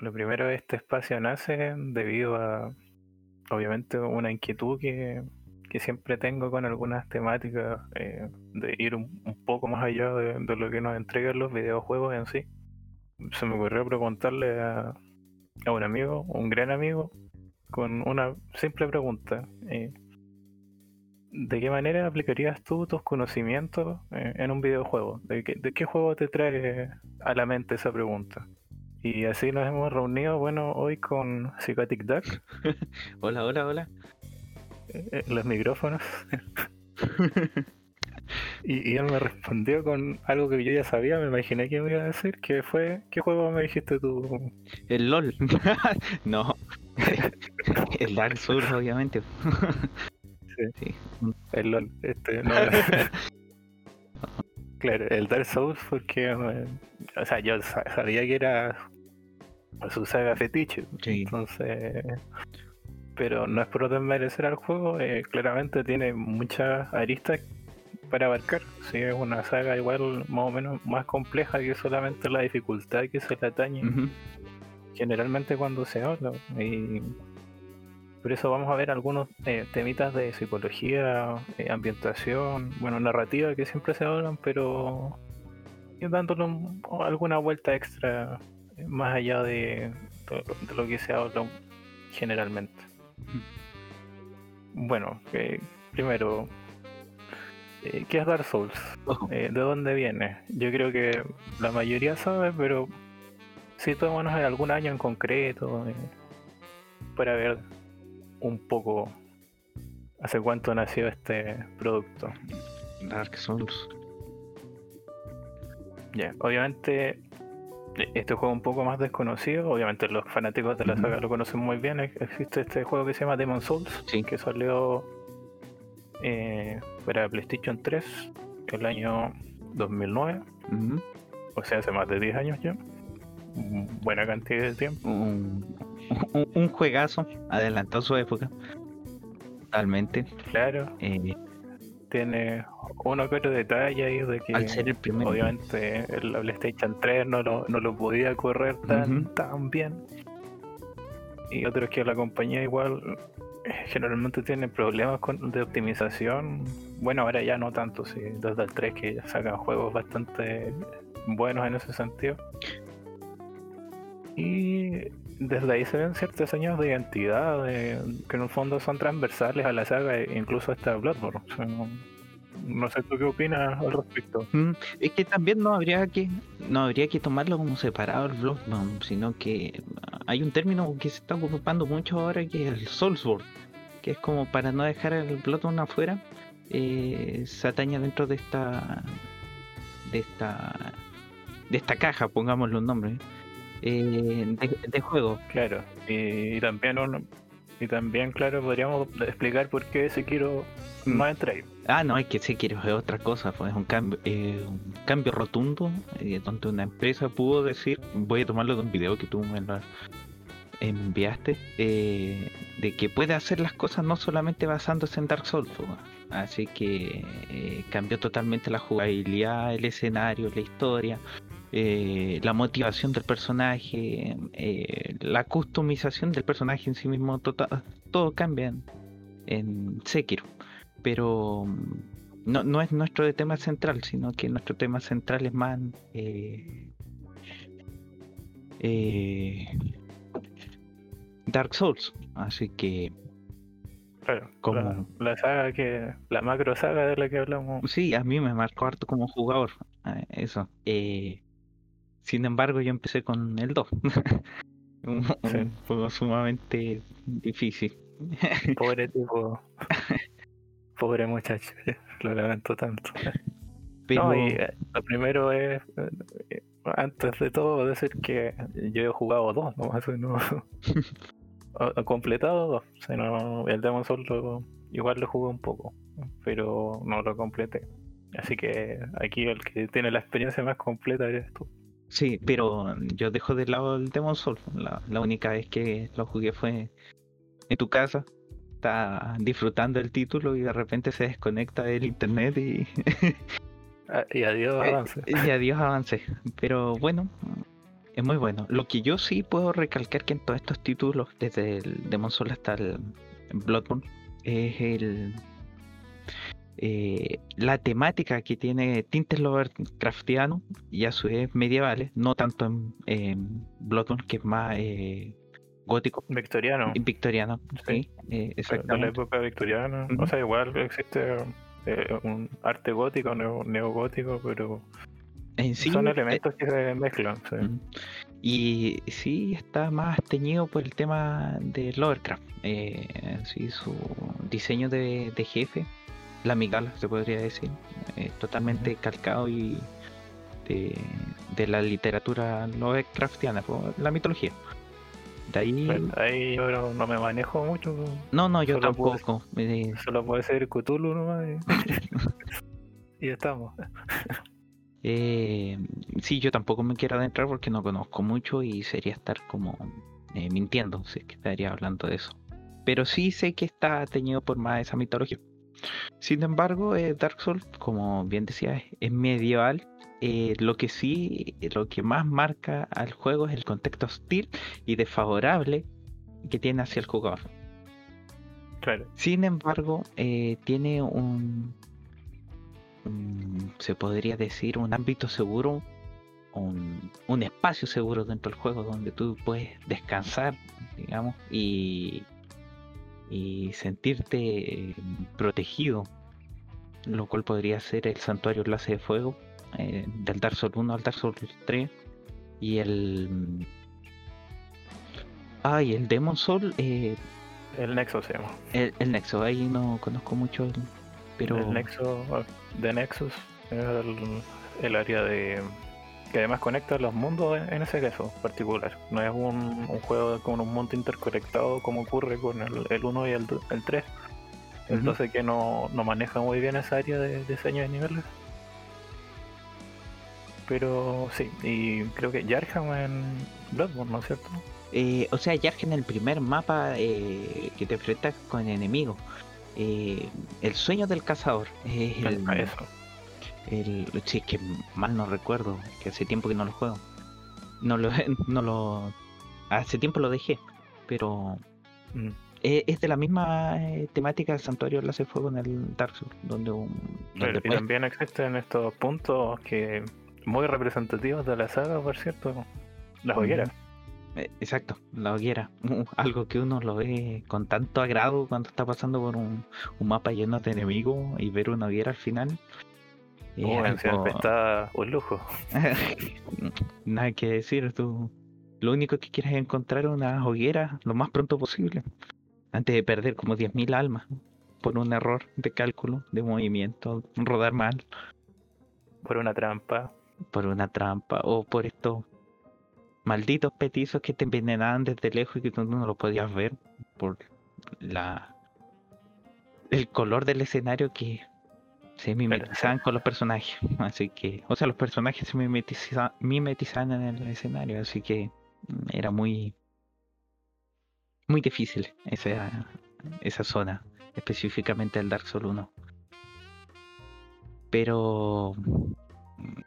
lo primero, este espacio nace debido a, obviamente, una inquietud que, siempre tengo con algunas temáticas eh, de ir un, poco más allá de, lo que nos entregan los videojuegos en sí. Se me ocurrió preguntarle a, a un amigo, un gran amigo, con una simple pregunta. Eh, ¿De qué manera aplicarías tú tus conocimientos eh, en un videojuego? ¿De qué, juego te trae a la mente esa pregunta? Y así nos hemos reunido, bueno, hoy con Psychotic Duck. hola, hola, hola. Eh, los micrófonos. y, él me respondió con algo que yo ya sabía, me imaginé que me iba a decir, que fue, ¿qué juego me dijiste tú? El LOL. no. el Dark Souls, obviamente. sí. El LOL. Este, claro, el Dark Souls porque... o sea, yo sabía que era su saga fetiche. Entonces... Pero no es por desmerecer al juego, eh, claramente tiene muchas aristas para abarcar. Sí, es una saga igual más o menos más compleja que solamente la dificultad que se le atañe. Generalmente cuando se habla. Y por eso vamos a ver algunos eh, temitas de psicología, eh, ambientación, bueno, narrativa que siempre se hablan, pero dándole alguna vuelta extra eh, más allá de, lo que se habla generalmente. Bueno, primero, ¿qué es Dark Souls? ¿De dónde viene? Yo creo que la mayoría sabe, pero si tomémonos en algún año en concreto para ver un poco hace cuánto nació este producto. Dark Souls. Ya, obviamente este juego un poco más desconocido, obviamente los fanáticos de la saga lo conocen muy bien. Existe este juego que se llama Demon Souls, que salió eh, para PlayStation 3 el año 2009, o sea, hace más de 10 años ya. Buena cantidad de tiempo un, juegazo, adelantó su época. Totalmente. Claro. Eh, tiene uno que otro detalle ahí de que al ser el primero. obviamente el PlayStation 3 no lo, no lo podía correr tan, tan bien. Y otros que la compañía igual eh, generalmente tiene problemas con, de optimización. Bueno, ahora ya no tanto, sí, desde el 3 que sacan juegos bastante buenos en ese sentido. Y desde ahí se ven ciertos años de identidad que en el fondo son transversales a la saga e incluso hasta Bloodborne. no, sé tú qué opinas al respecto. Mm, es que también no habría que no habría que tomarlo como separado el Bloodborne, sino que hay un término que se está ocupando mucho ahora que es el Soulsborne, que es como para no dejar el Bloodborne afuera, eh, se ataña dentro de esta de esta de esta caja, pongámosle un nombre. Eh, de, juego. Claro, y, también y también, claro, podríamos explicar por qué Sekiro mm. no entra ahí. Ah, no, es que Sekiro es otra cosa, pues es un cambio, eh, un cambio rotundo, eh, donde una empresa pudo decir, voy a tomarlo de un video que tú me lo enviaste, eh, de que puede hacer las cosas no solamente basándose en Dark Souls, pues, así que cambió totalmente la jugabilidad, el escenario, la historia, eh, la motivación del personaje, eh, la customización del personaje en sí mismo, tota, todo cambia en, Sekiro. Pero mm, no, es nuestro tema central, sino que nuestro tema central es más eh, Dark Souls. Así que como la, saga que la macro saga de la que hablamos. Sí, a mí me marcó harto como jugador. Eso. Eh, sin embargo, yo empecé con el 2. un, juego sumamente difícil. Pobre tipo. Pobre muchacho, lo lamento tanto. Pero... Eh, lo primero es, eh, antes de todo, decir que yo he jugado dos, no, eso no. he completado dos. el Demon Soul igual lo jugué un poco, pero no lo completé. Así que aquí el que tiene la experiencia más completa eres tú. Sí, pero yo dejo de lado el Demon Soul. La, única vez que lo jugué fue en tu casa. Está disfrutando el título y de repente se desconecta el internet y. Ah, y adiós eh, avance. Y adiós avance. Pero bueno, Es muy bueno. Lo que yo sí puedo recalcar que en todos estos títulos, desde el Demon Soul hasta el Bloodborne, es el eh, la temática que tiene tintes Lovecraftiano y a su vez medievales, no tanto en, Bloodborne, que es más eh, gótico. Victoriano. Victoriano, sí, eh, exactamente. De la época victoriana. O sea, igual existe un arte gótico, neogótico, pero son elementos que se mezclan. Y sí está más teñido por el tema de Lovecraft. sí, su diseño de jefe la migala, se podría decir, eh, totalmente calcado y de, la literatura Lovecraftiana, la mitología. De ahí... ahí yo no me manejo mucho. No, no, yo tampoco. solo puede ser Cthulhu nomás. Y, estamos. Eh, sí, yo tampoco me quiero adentrar porque no conozco mucho y sería estar como eh, mintiendo si es que estaría hablando de eso. Pero sí sé que está teñido por más esa mitología. Sin embargo, eh, Dark Souls, como bien decía, es medieval. Eh, lo que sí, lo que más marca al juego es el contexto hostil y desfavorable que tiene hacia el jugador. Sin embargo, eh, tiene un, se podría decir, un ámbito seguro, un, un, espacio seguro dentro del juego donde tú puedes descansar, digamos, y y sentirte protegido, lo cual podría ser el santuario clase de fuego eh, del Dark Souls 1 al Dark Souls 3 y el ah y el Demon Soul eh, el Nexo se llama. el, el, Nexo ahí no conozco mucho pero el Nexo de Nexus es el área de que además conecta los mundos en ese caso particular. No es un, juego con un mundo interconectado como ocurre con el, 1 y el, 3. Entonces que no, maneja muy bien esa área de diseño de niveles. Pero sí, y creo que Yarham en Bloodborne, ¿no es cierto? Eh, o sea, Yarham en el primer mapa eh, que te enfrentas con enemigos. Eh, el sueño del cazador. el, eso el, si es que mal no recuerdo, que hace tiempo que no lo juego. No lo, no lo, hace tiempo lo dejé, pero mm. es, de la misma eh, temática del santuario Enlace Fuego en el Dark Souls, donde, y también existen estos puntos que muy representativos de la saga, por cierto, las hogueras. Eh, exacto, la hoguera. Algo que uno lo ve con tanto agrado cuando está pasando por un, un mapa lleno de enemigos y ver una hoguera al final está un lujo. Nada que decir, tú. Lo único que quieres es encontrar una hoguera lo más pronto posible. Antes de perder como 10.000 almas por un error de cálculo, de movimiento, rodar mal. Por una trampa. Por una trampa. O por estos malditos petizos que te envenenaban desde lejos y que tú no lo podías ver. Por la el color del escenario que se mimetizaban con los personajes. Así que, o sea, los personajes se mimetizaban, en el escenario, así que mm, era muy, muy difícil esa, esa zona, específicamente el Dark Souls 1. Pero, mm,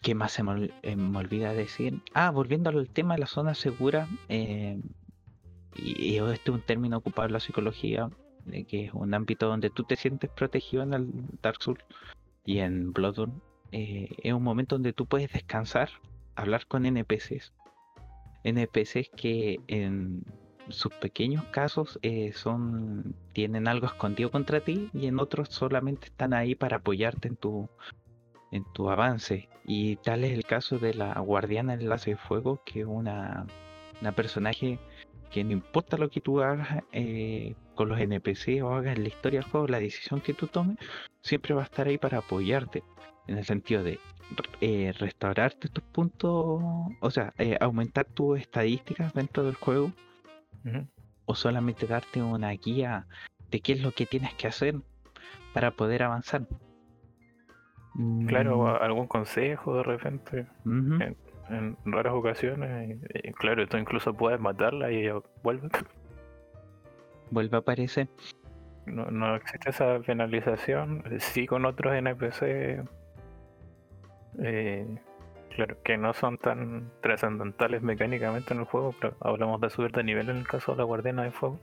¿qué más se me, eh, olvida decir? Ah, volviendo al tema de la zona segura, eh, y, y, este es un término ocupado en la psicología, que es un ámbito donde tú te sientes protegido en el Dark Souls y en Bloodborne, eh, es un momento donde tú puedes descansar, hablar con NPCs. NPCs que en sus pequeños casos eh, son tienen algo escondido contra ti y en otros solamente están ahí para apoyarte en tu en tu avance y tal es el caso de la guardiana enlace de fuego que es una, una personaje que no importa lo que tú hagas eh, con los NPC o hagas la historia del juego, la decisión que tú tomes, siempre va a estar ahí para apoyarte. En el sentido de eh, restaurarte tus puntos, o sea, eh, aumentar tus estadísticas dentro del juego, o solamente darte una guía de qué es lo que tienes que hacer para poder avanzar. Claro, mm. algún consejo de repente en raras ocasiones. Y, claro, esto incluso puedes matarla y ella vuelve. Vuelve a aparecer. No, no existe esa penalización. Sí con otros NPC. Eh, Claro, que no son tan trascendentales mecánicamente en el juego, pero hablamos de subir de nivel en el caso de la Guardiana de Fuego.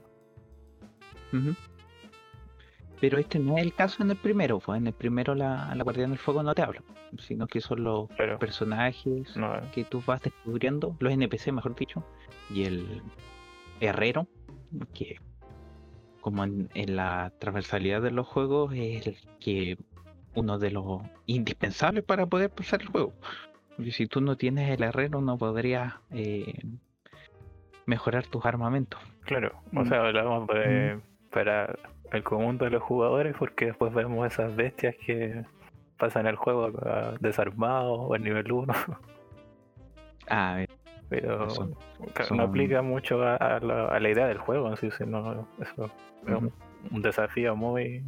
Pero este no es el caso en el primero, pues en el primero la, la Guardiana del Fuego no te habla, sino que son los personajes eh. que tú vas descubriendo, los NPC mejor dicho, y el herrero, que como en, la transversalidad de los juegos es el que uno de los indispensables para poder pasar el juego. Y si tú no tienes el herrero no podrías eh, mejorar tus armamentos. Claro, o sea, hablamos de, para el común de los jugadores porque después vemos esas bestias que pasan el juego desarmados o en nivel 1. Ah, pero no aplica mucho a, la, idea del juego, así sino eso es un, desafío muy...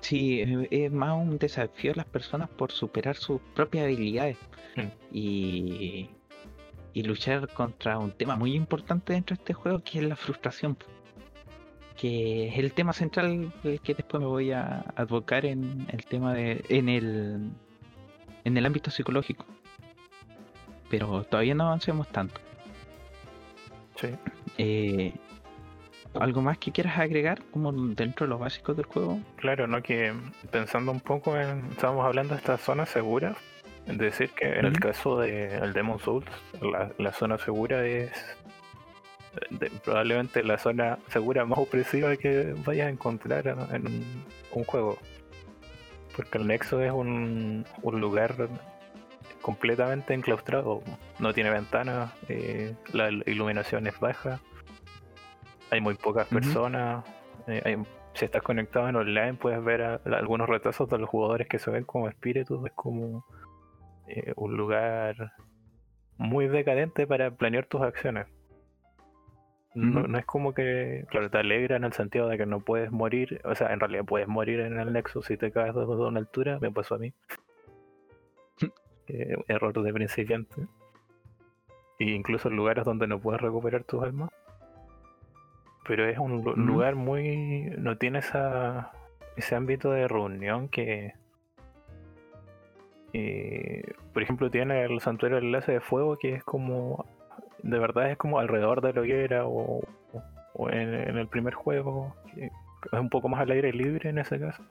Sí, es más un desafío a las personas por superar sus propias habilidades mm. y, y luchar contra un tema muy importante dentro de este juego que es la frustración que es el tema central que después me voy a advocar en el tema de en el en el ámbito psicológico pero todavía no avancemos tanto. Sí. Eh, algo más que quieras agregar como dentro de los básicos del juego claro no que pensando un poco en estábamos hablando de esta zona segura es decir que en el caso de el Demon Souls la, la zona segura es probablemente la zona segura más opresiva que vayas a encontrar en un, juego. Porque el Nexo es un, lugar completamente enclaustrado, no tiene ventanas, eh, la iluminación es baja, hay muy pocas personas, eh, si estás conectado en online puedes ver algunos retrasos de los jugadores que se ven como espíritus, es como eh, un lugar muy decadente para planear tus acciones. No, es como que, claro, te alegra en el sentido de que no puedes morir, o sea, en realidad puedes morir en el nexo si te caes desde una altura, me pasó a mí. Eh, error de principiante. E incluso en lugares donde no puedes recuperar tus almas. Pero es un lugar muy... no tiene esa, ese ámbito de reunión que... Eh, por ejemplo, tiene el santuario del enlace de fuego que es como de verdad es como alrededor de la hoguera o, en, el primer juego, es un poco más al aire libre en ese caso.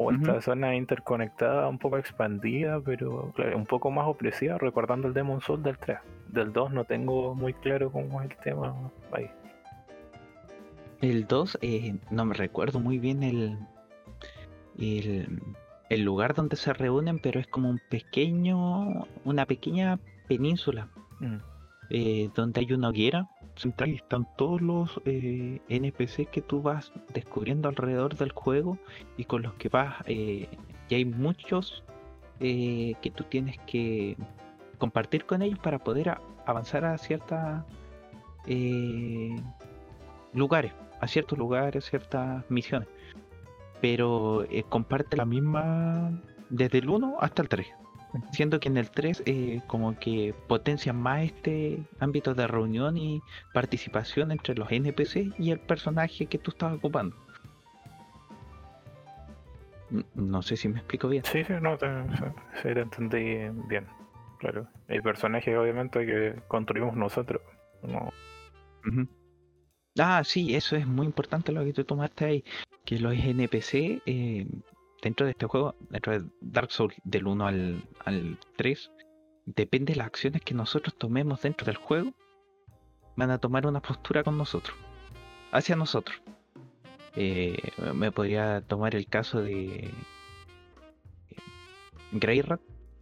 O esta zona interconectada, un poco expandida, pero un poco más opresiva, recordando el Demon Soul del 3. Del 2 no tengo muy claro cómo es el tema ahí. El 2, eh, no me recuerdo muy bien el, el, lugar donde se reúnen, pero es como un pequeño, una pequeña península. Mm. Eh, donde hay una hoguera central y están todos los eh, NPC que tú vas descubriendo alrededor del juego y con los que vas, eh, y hay muchos que tú tienes que compartir con ellos para poder avanzar a ciertos lugares, a ciertos lugares, ciertas misiones. Pero comparte la misma desde el 1 hasta el 3. Siendo que en el 3 eh, como que potencia más este ámbito de reunión y participación entre los NPC y el personaje que tú estás ocupando. No sé si me explico bien. Sí, sí, no, te, entendí bien. Claro. El personaje obviamente que construimos nosotros. No. Ah, sí, eso es muy importante lo que tú tomaste ahí. Que los NPC eh, dentro de este juego, dentro de Dark Souls del 1 al, 3, depende de las acciones que nosotros tomemos dentro del juego, van a tomar una postura con nosotros, hacia nosotros. Eh, me podría tomar el caso de Greyrat,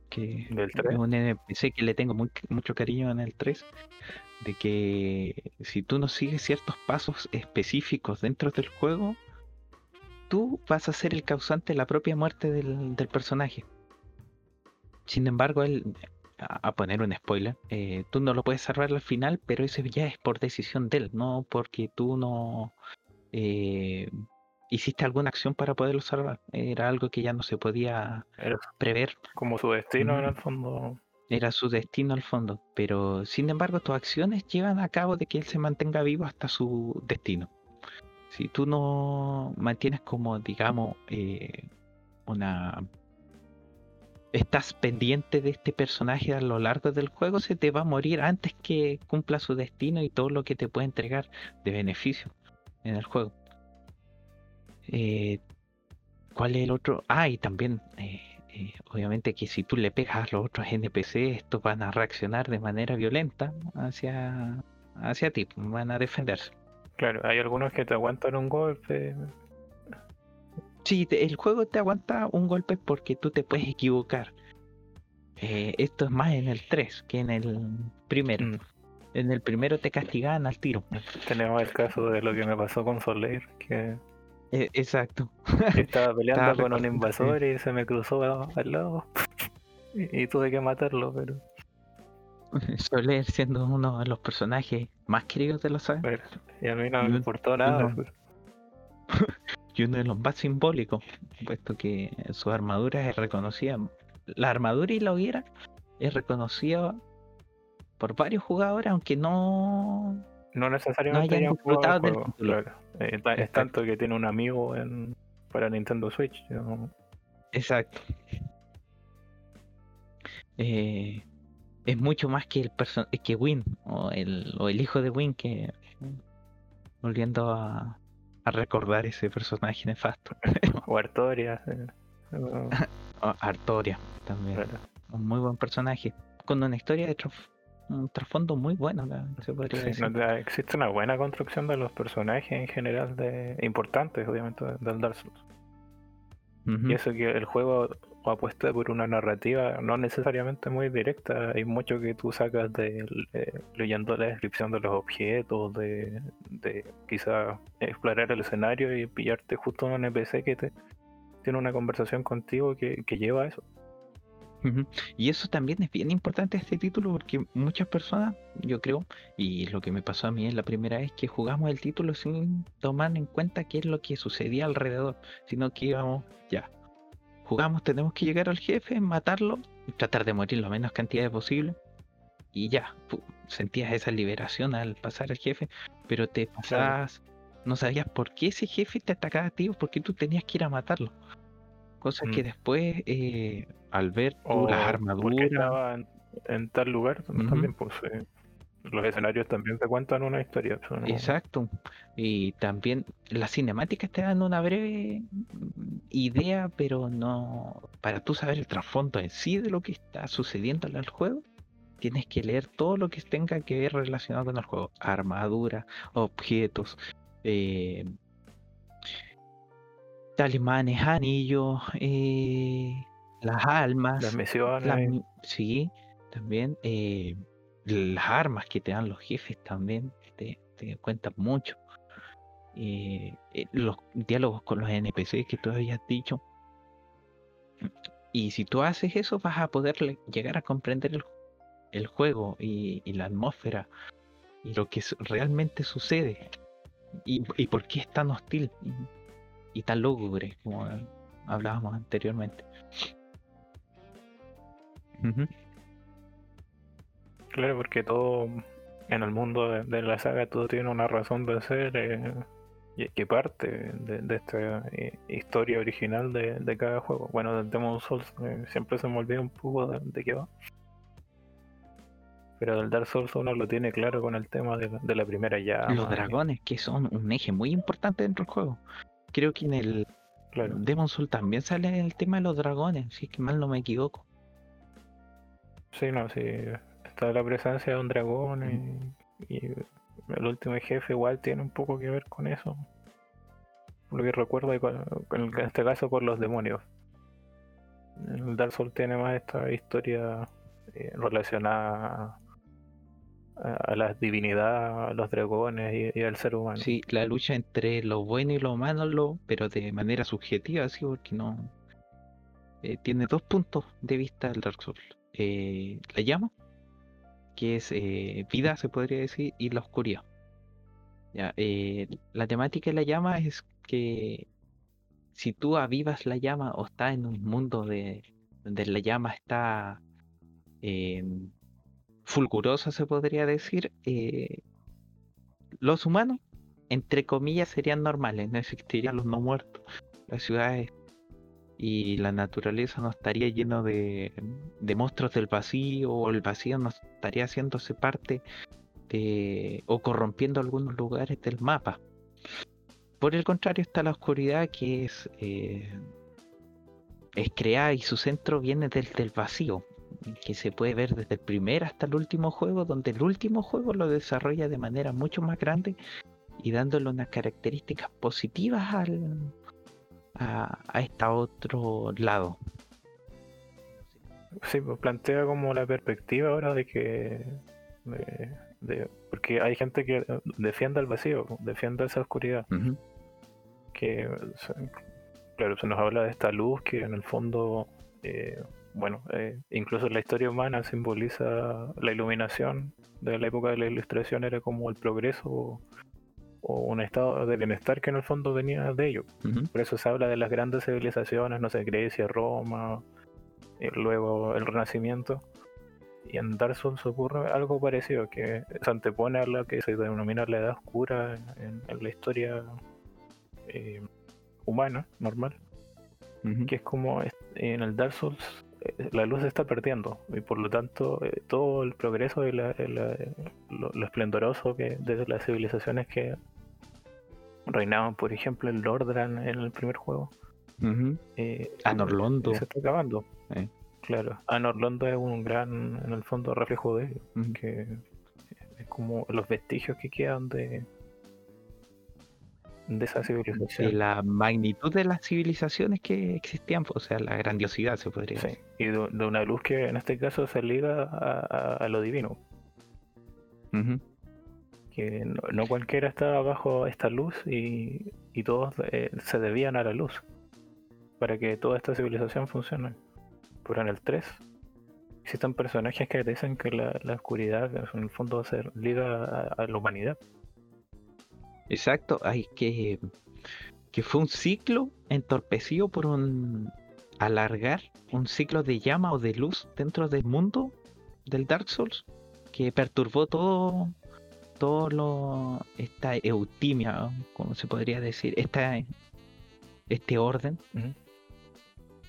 que es un NPC que le tengo mucho cariño en el 3, de que si tú no sigues ciertos pasos específicos dentro del juego, tú vas a ser el causante de la propia muerte del, personaje. Sin embargo, él, a, poner un spoiler, eh, tú no lo puedes salvar al final, pero eso ya es por decisión de él, no porque tú no eh, hiciste alguna acción para poderlo salvar. Era algo que ya no se podía prever. Como su destino en el fondo. Era su destino al fondo, pero sin embargo tus acciones llevan a cabo de que él se mantenga vivo hasta su destino si tú no mantienes como, digamos, eh, una estás pendiente de este personaje a lo largo del juego, se te va a morir antes que cumpla su destino y todo lo que te puede entregar de beneficio en el juego. Eh, ¿Cuál es el otro? Ah, y también, eh, obviamente que si tú le pegas a los otros NPC, estos van a reaccionar de manera violenta hacia, hacia ti, van a defenderse. Claro, hay algunos que te aguantan un golpe, Sí, el juego te aguanta un golpe porque tú te puedes equivocar. Eh, esto es más en el 3 que en el primero. Mm. En el primero te castigaban al tiro. Tenemos el caso de lo que me pasó con Soler, que... Eh, exacto. Estaba peleando con un invasor y se me cruzó al lado. y, tuve que matarlo, pero... Soler siendo uno de los personajes más queridos de la saga. y a mí no me importó nada. Pues y uno de los más simbólicos, puesto que su armadura es reconocida. La armadura y la hoguera es reconocida por varios jugadores, aunque no. No necesariamente hayan disfrutado del título. Eh, es tanto que tiene un amigo en, para Nintendo Switch. Exacto. Eh, es mucho más que el que Win o el, o el hijo de Win que volviendo a, a recordar ese personaje nefasto. o Artoria. Artoria también. Un muy buen personaje. Con una historia de un trasfondo muy bueno, se podría decir. existe una buena construcción de los personajes en general, de importantes, obviamente, del Dark Souls. Y eso que el juego apuesta por una narrativa no necesariamente muy directa. Hay mucho que tú sacas de, leyendo la descripción de los objetos, de, de quizá explorar el escenario y pillarte justo un NPC que te tiene una conversación contigo que, lleva a eso. Y eso también es bien importante este título porque muchas personas, yo creo, y lo que me pasó a mí es la primera vez que jugamos el título sin tomar en cuenta qué es lo que sucedía alrededor, sino que íbamos ya, jugamos, tenemos que llegar al jefe, matarlo, tratar de morir lo menos cantidad posible. Y ya, sentías esa liberación al pasar al jefe, pero te pasabas, no sabías por qué ese jefe te atacaba a ti o por qué tú tenías que ir a matarlo. Cosa que mm. después, eh, al ver las armaduras. En, tal lugar también, pues, los escenarios también te cuentan una historia. Exacto. Y también las cinemáticas te dan una breve idea, pero no. Para tú saber el trasfondo en sí de lo que está sucediendo en el juego, tienes que leer todo lo que tenga que ver relacionado con el juego: armadura, objetos, eh, talismanes, anillos, eh, las almas, las misiones. sí, también. Eh, las armas que te dan los jefes también te, cuentan mucho. Eh, eh, los diálogos con los NPCs que tú habías dicho. Y si tú haces eso, vas a poder llegar a comprender el, juego y, la atmósfera y lo que realmente sucede y, por qué es tan hostil y, tan lúgubre como hablábamos anteriormente. Claro, porque todo en el mundo de, la saga todo tiene una razón de ser eh, y que parte de, esta eh, historia original de, cada juego. Bueno, del Demon Souls eh, siempre se me olvida un poco de, qué va. Pero del Dark Souls uno lo tiene claro con el tema de, la primera llama. Los dragones, que son un eje muy importante dentro del juego. Creo que en el Demon Souls también sale el tema de los dragones, si es que mal no me equivoco. Sí, no, sí está la presencia de un dragón y, el último jefe igual tiene un poco que ver con eso. Lo que recuerdo en este caso con los demonios. El Dark Souls tiene más esta historia eh, relacionada a, la divinidad, a los dragones y, al ser humano. Sí, la lucha entre lo bueno y lo malo, pero de manera subjetiva, así porque no. Eh, tiene dos puntos de vista el Dark Souls. Eh, la llama que es eh, vida, se podría decir, y la oscuridad. Eh, la temática de la llama es que si tú avivas la llama o estás en un mundo de, donde la llama está eh, fulgurosa, se podría decir, los humanos, entre comillas, serían normales, no existirían los no muertos. Las ciudades y la naturaleza no estaría lleno de, de monstruos del vacío o el vacío no estaría haciéndose parte de, o corrompiendo algunos lugares del mapa. Por el contrario está la oscuridad que es, eh, es creada y su centro viene desde el vacío, que se puede ver desde el primer hasta el último juego, donde el último juego lo desarrolla de manera mucho más grande y dándole unas características positivas al, a, a este otro lado. Sí, pues plantea como la perspectiva ahora de que. De, porque hay gente que defiende el vacío, defiende esa oscuridad. Que, claro, se nos habla de esta luz que en el fondo, eh, bueno, eh, incluso en la historia humana simboliza la iluminación de la época de la ilustración, era como el progreso o un estado de bienestar que en el fondo venía de ello. Por eso se habla de las grandes civilizaciones, no sé, Grecia, Roma, y luego el Renacimiento. Y en Dark Souls ocurre algo parecido, que se antepone a lo que se denomina la Edad Oscura en, la historia eh, humana, normal. Que es como en el Dark Souls eh, la luz se está perdiendo y por lo tanto eh, todo el progreso y lo, esplendoroso que desde las civilizaciones que reinaban, por ejemplo, el Lordran en el primer juego. Eh, Anorlondo. Se está acabando. Eh. Claro. Anorlondo es un gran, en el fondo, reflejo de ello. Que es como los vestigios que quedan de, de esa civilización. De la magnitud de las civilizaciones que existían, o sea, la grandiosidad se podría decir. Y de, una luz que en este caso se liga a, lo divino que no, cualquiera estaba bajo esta luz y, todos eh, se debían a la luz para que toda esta civilización funcione. Pero en el 3 existen personajes que dicen que la, oscuridad en el fondo se liga a, la humanidad. Exacto, hay que que fue un ciclo entorpecido por un alargar un ciclo de llama o de luz dentro del mundo del Dark Souls que perturbó todo todo lo, esta eutimia, como se podría decir, esta, este orden.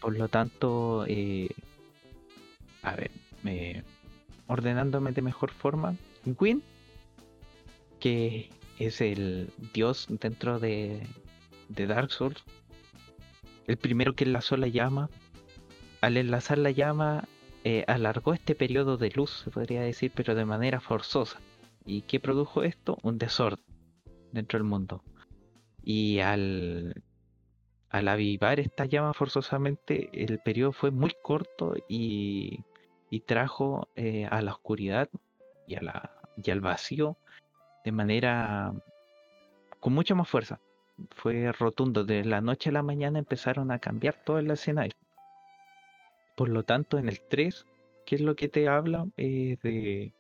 Por lo tanto, eh, a ver, ordenándome de mejor forma, Gwyn, que es el dios dentro de, de Dark Souls, el primero que enlazó la llama, al enlazar la llama, eh, alargó este periodo de luz, se podría decir, pero de manera forzosa. ¿Y qué produjo esto? Un desorden dentro del mundo. Y al, al avivar esta llama forzosamente, el periodo fue muy corto y, y trajo eh, a la oscuridad y, a la, y al vacío de manera con mucha más fuerza. Fue rotundo. De la noche a la mañana empezaron a cambiar todo el escenario. Por lo tanto, en el 3, ¿qué es lo que te habla? Eh, de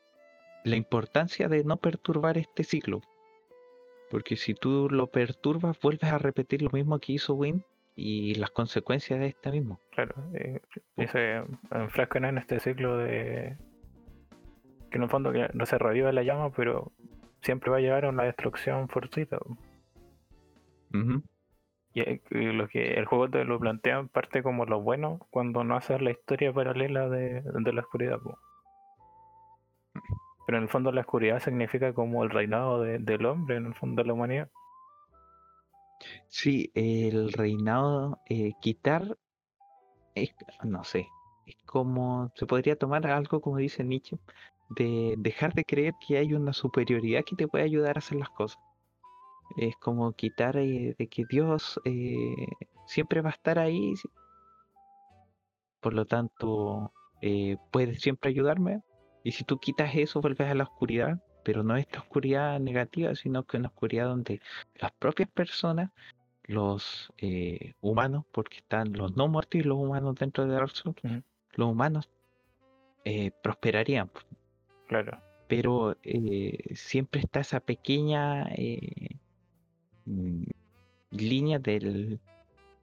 la importancia de no perturbar este ciclo. Porque si tú lo perturbas, vuelves a repetir lo mismo que hizo Win y las consecuencias de este mismo. Claro, eh, se enfrascan en este ciclo de que en el fondo que no se revive la llama, pero siempre va a llevar a una destrucción fortuita. y, lo que el juego te lo plantea parte como lo bueno cuando no haces la historia paralela de, la oscuridad. Pero en el fondo la oscuridad significa como el reinado del hombre, en el fondo de la humanidad. Sí, el reinado, eh, quitar, no sé, es como, se podría tomar algo como dice Nietzsche, de dejar de creer que hay una superioridad que te puede ayudar a hacer las cosas. Es como quitar eh, de que Dios eh, siempre va a estar ahí. Por lo tanto, puede siempre ayudarme, y si tú quitas eso, vuelves a la oscuridad, pero no esta oscuridad negativa, sino que una oscuridad donde las propias personas, los eh, humanos, porque están los no muertos y los humanos dentro de Dark Souls, los humanos eh, prosperarían. Claro. Pero eh, siempre está esa pequeña mm, línea del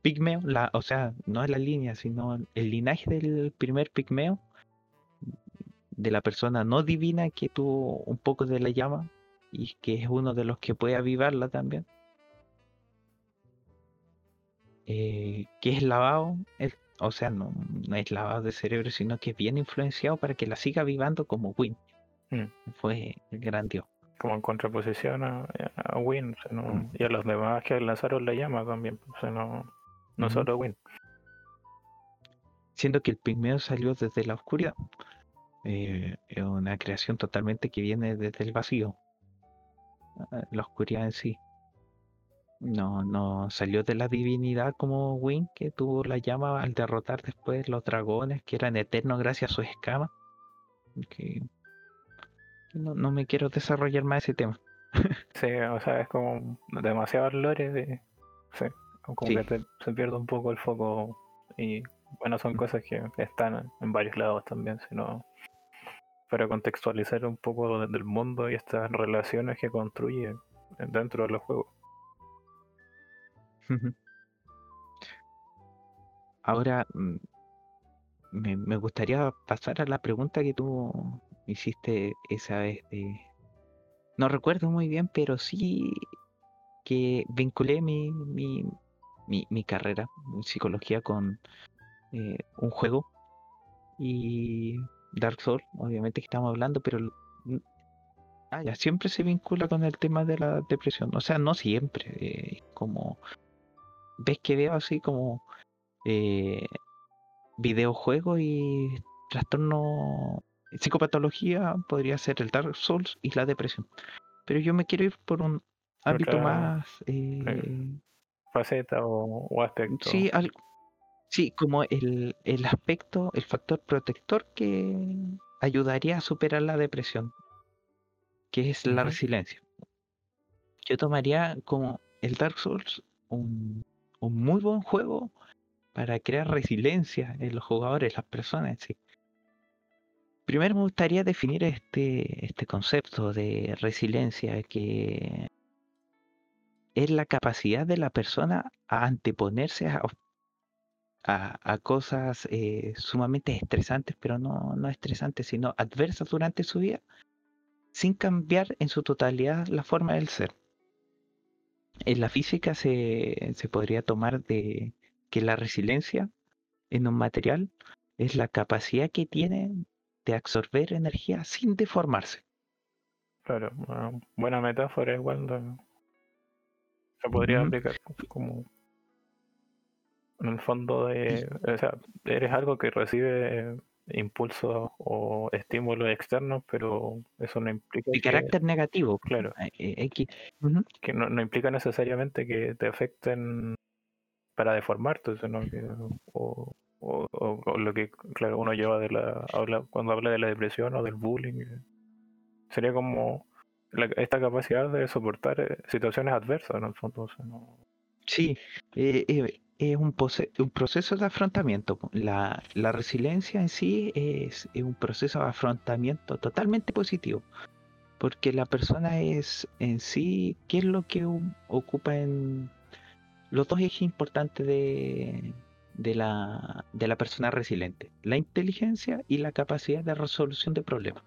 pigmeo, la, o sea, no es la línea, sino el linaje del primer pigmeo de la persona no divina que tuvo un poco de la llama y que es uno de los que puede avivarla también. eh, que es lavado, o sea, no, no, es lavado de cerebro, sino que es bien influenciado para que la siga vivando como Win. Mm. Fue grandioso. Como en contraposición a, Win, mm. y a los demás que lanzaron la llama también, o no, no solo Win. Siendo que el pigmeo salió desde la oscuridad. Eh, es una creación totalmente que viene desde el vacío. Ah, la oscuridad en sí. No, no salió de la divinidad como Wing, que tuvo la llama al derrotar después los dragones, que eran eternos gracias a su escama. Que no, me quiero desarrollar más ese tema. sí, o sea, es como demasiado lore de. Sí, como que se pierde un poco el foco. Y bueno, son mm. cosas que están en varios lados también, sino para contextualizar un poco del mundo y estas relaciones que construye dentro de los juegos. Ahora, mm, me, gustaría pasar a la pregunta que tú hiciste esa vez de... No recuerdo muy bien, pero sí que vinculé mi, mi, mi, carrera en psicología con eh, un juego y Dark Souls, obviamente que estamos hablando, pero ah, ya, siempre se vincula con el tema de la depresión. O sea, no siempre, eh, como ves que veo así como eh, videojuegos y trastorno, psicopatología podría ser el Dark Souls y la depresión. Pero yo me quiero ir por un ámbito más... Eh, faceta o, aspecto. Sí, sí como el, el aspecto, el factor protector que ayudaría a superar la depresión, que es la resiliencia. Yo tomaría como el Dark Souls un un muy buen juego para crear resiliencia en los jugadores, las personas. Sí. Primero me gustaría definir este, este concepto de resiliencia que es la capacidad de la persona a anteponerse a, a, cosas eh, sumamente estresantes, pero no, no estresantes, sino adversas durante su vida, sin cambiar en su totalidad la forma del ser. En la física se, se podría tomar de que la resiliencia en un material es la capacidad que tiene de absorber energía sin deformarse. Claro, buena metáfora igual se podría aplicar como en el fondo de, o sea, eres algo que recibe impulsos o estímulos externos, pero eso no implica... De carácter negativo. Claro. Eh, eh, que no, implica necesariamente que te afecten para deformarte, o, o, lo que, claro, uno lleva de la... Habla, cuando habla de la depresión o del bullying, eh, sería como esta capacidad de soportar situaciones adversas, en el fondo. Sí, eh, es un, un, proceso de afrontamiento. La, la resiliencia en sí es, un proceso de afrontamiento totalmente positivo, porque la persona es en sí, ¿qué es lo que ocupa en los dos ejes importantes de, de, la, de la persona resiliente? La inteligencia y la capacidad de resolución de problemas.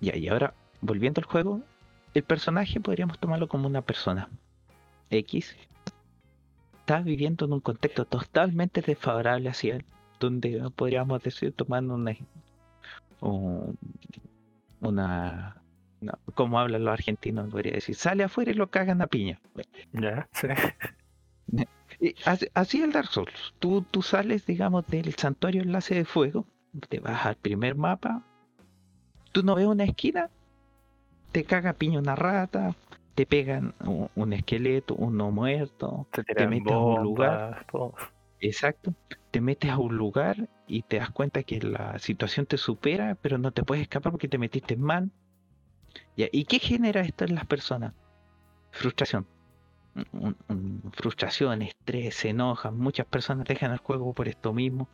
y ahora, volviendo al juego, el personaje podríamos tomarlo como una persona X está viviendo en un contexto totalmente desfavorable hacia él, donde podríamos decir tomando una, una, como hablan los argentinos, podría decir, sale afuera y lo cagan a piña. Ya, sí. así, el Dark Souls. Tú, tú sales, digamos, del santuario enlace de fuego, te vas al primer mapa, tú no ves una esquina, te caga piña una rata, te pegan un, esqueleto, uno muerto, te, metes a un lugar. Exacto. Te metes a un lugar y te das cuenta que la situación te supera, pero no te puedes escapar porque te metiste mal. ¿Y qué genera esto en las personas? Frustración. frustración, estrés, enojan. Muchas personas dejan el juego por esto mismo.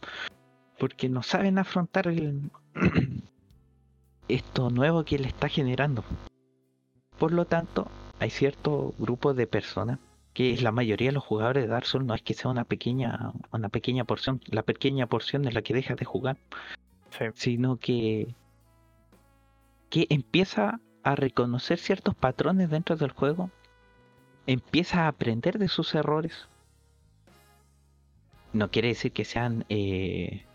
Porque no saben afrontar esto nuevo que le está generando. Por lo tanto, hay cierto grupo de personas que es la mayoría de los jugadores de Dark Souls no es que sea una pequeña una pequeña porción la pequeña porción es la que deja de jugar sino que que empieza a reconocer ciertos patrones dentro del juego empieza a aprender de sus errores. No quiere decir que sean eh,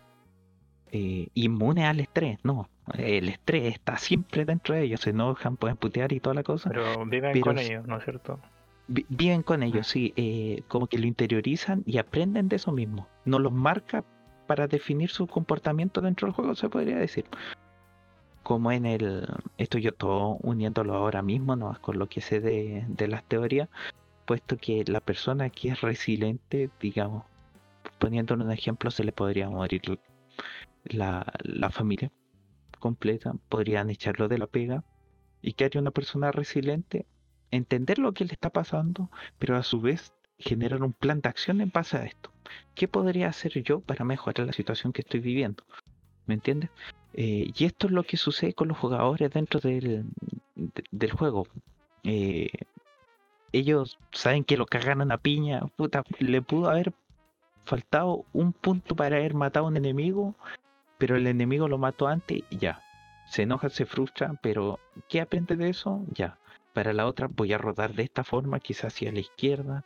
eh, inmunes al estrés, no. El estrés está siempre dentro de ellos, se enojan, pueden putear y toda la cosa. Pero viven con ellos, ¿no es cierto? viven con ellos, sí, eh, como que lo interiorizan y aprenden de eso mismo. No los marca para definir su comportamiento dentro del juego, se podría decir. Como en el. Esto yo todo uniéndolo ahora mismo, no con lo que sé de, las teorías, puesto que la persona que es resiliente, digamos, poniéndole un ejemplo, se le podría morir la, la familia completa, podrían echarlo de la pega. ¿Y que haría una persona resiliente? entender lo que le está pasando, pero a su vez generar un plan de acción en base a esto. ¿Qué podría hacer yo para mejorar la situación que estoy viviendo? ¿Me entiendes? Eh, y esto es lo que sucede con los jugadores dentro del, del juego. Eh, ellos saben que lo cagan a piña. Puta, le pudo haber faltado un punto para haber matado a un enemigo, pero el enemigo lo mató antes y ya. Se enoja, se frustra, pero ¿qué aprende de eso? Ya para la otra voy a rodar de esta forma, quizás hacia la izquierda,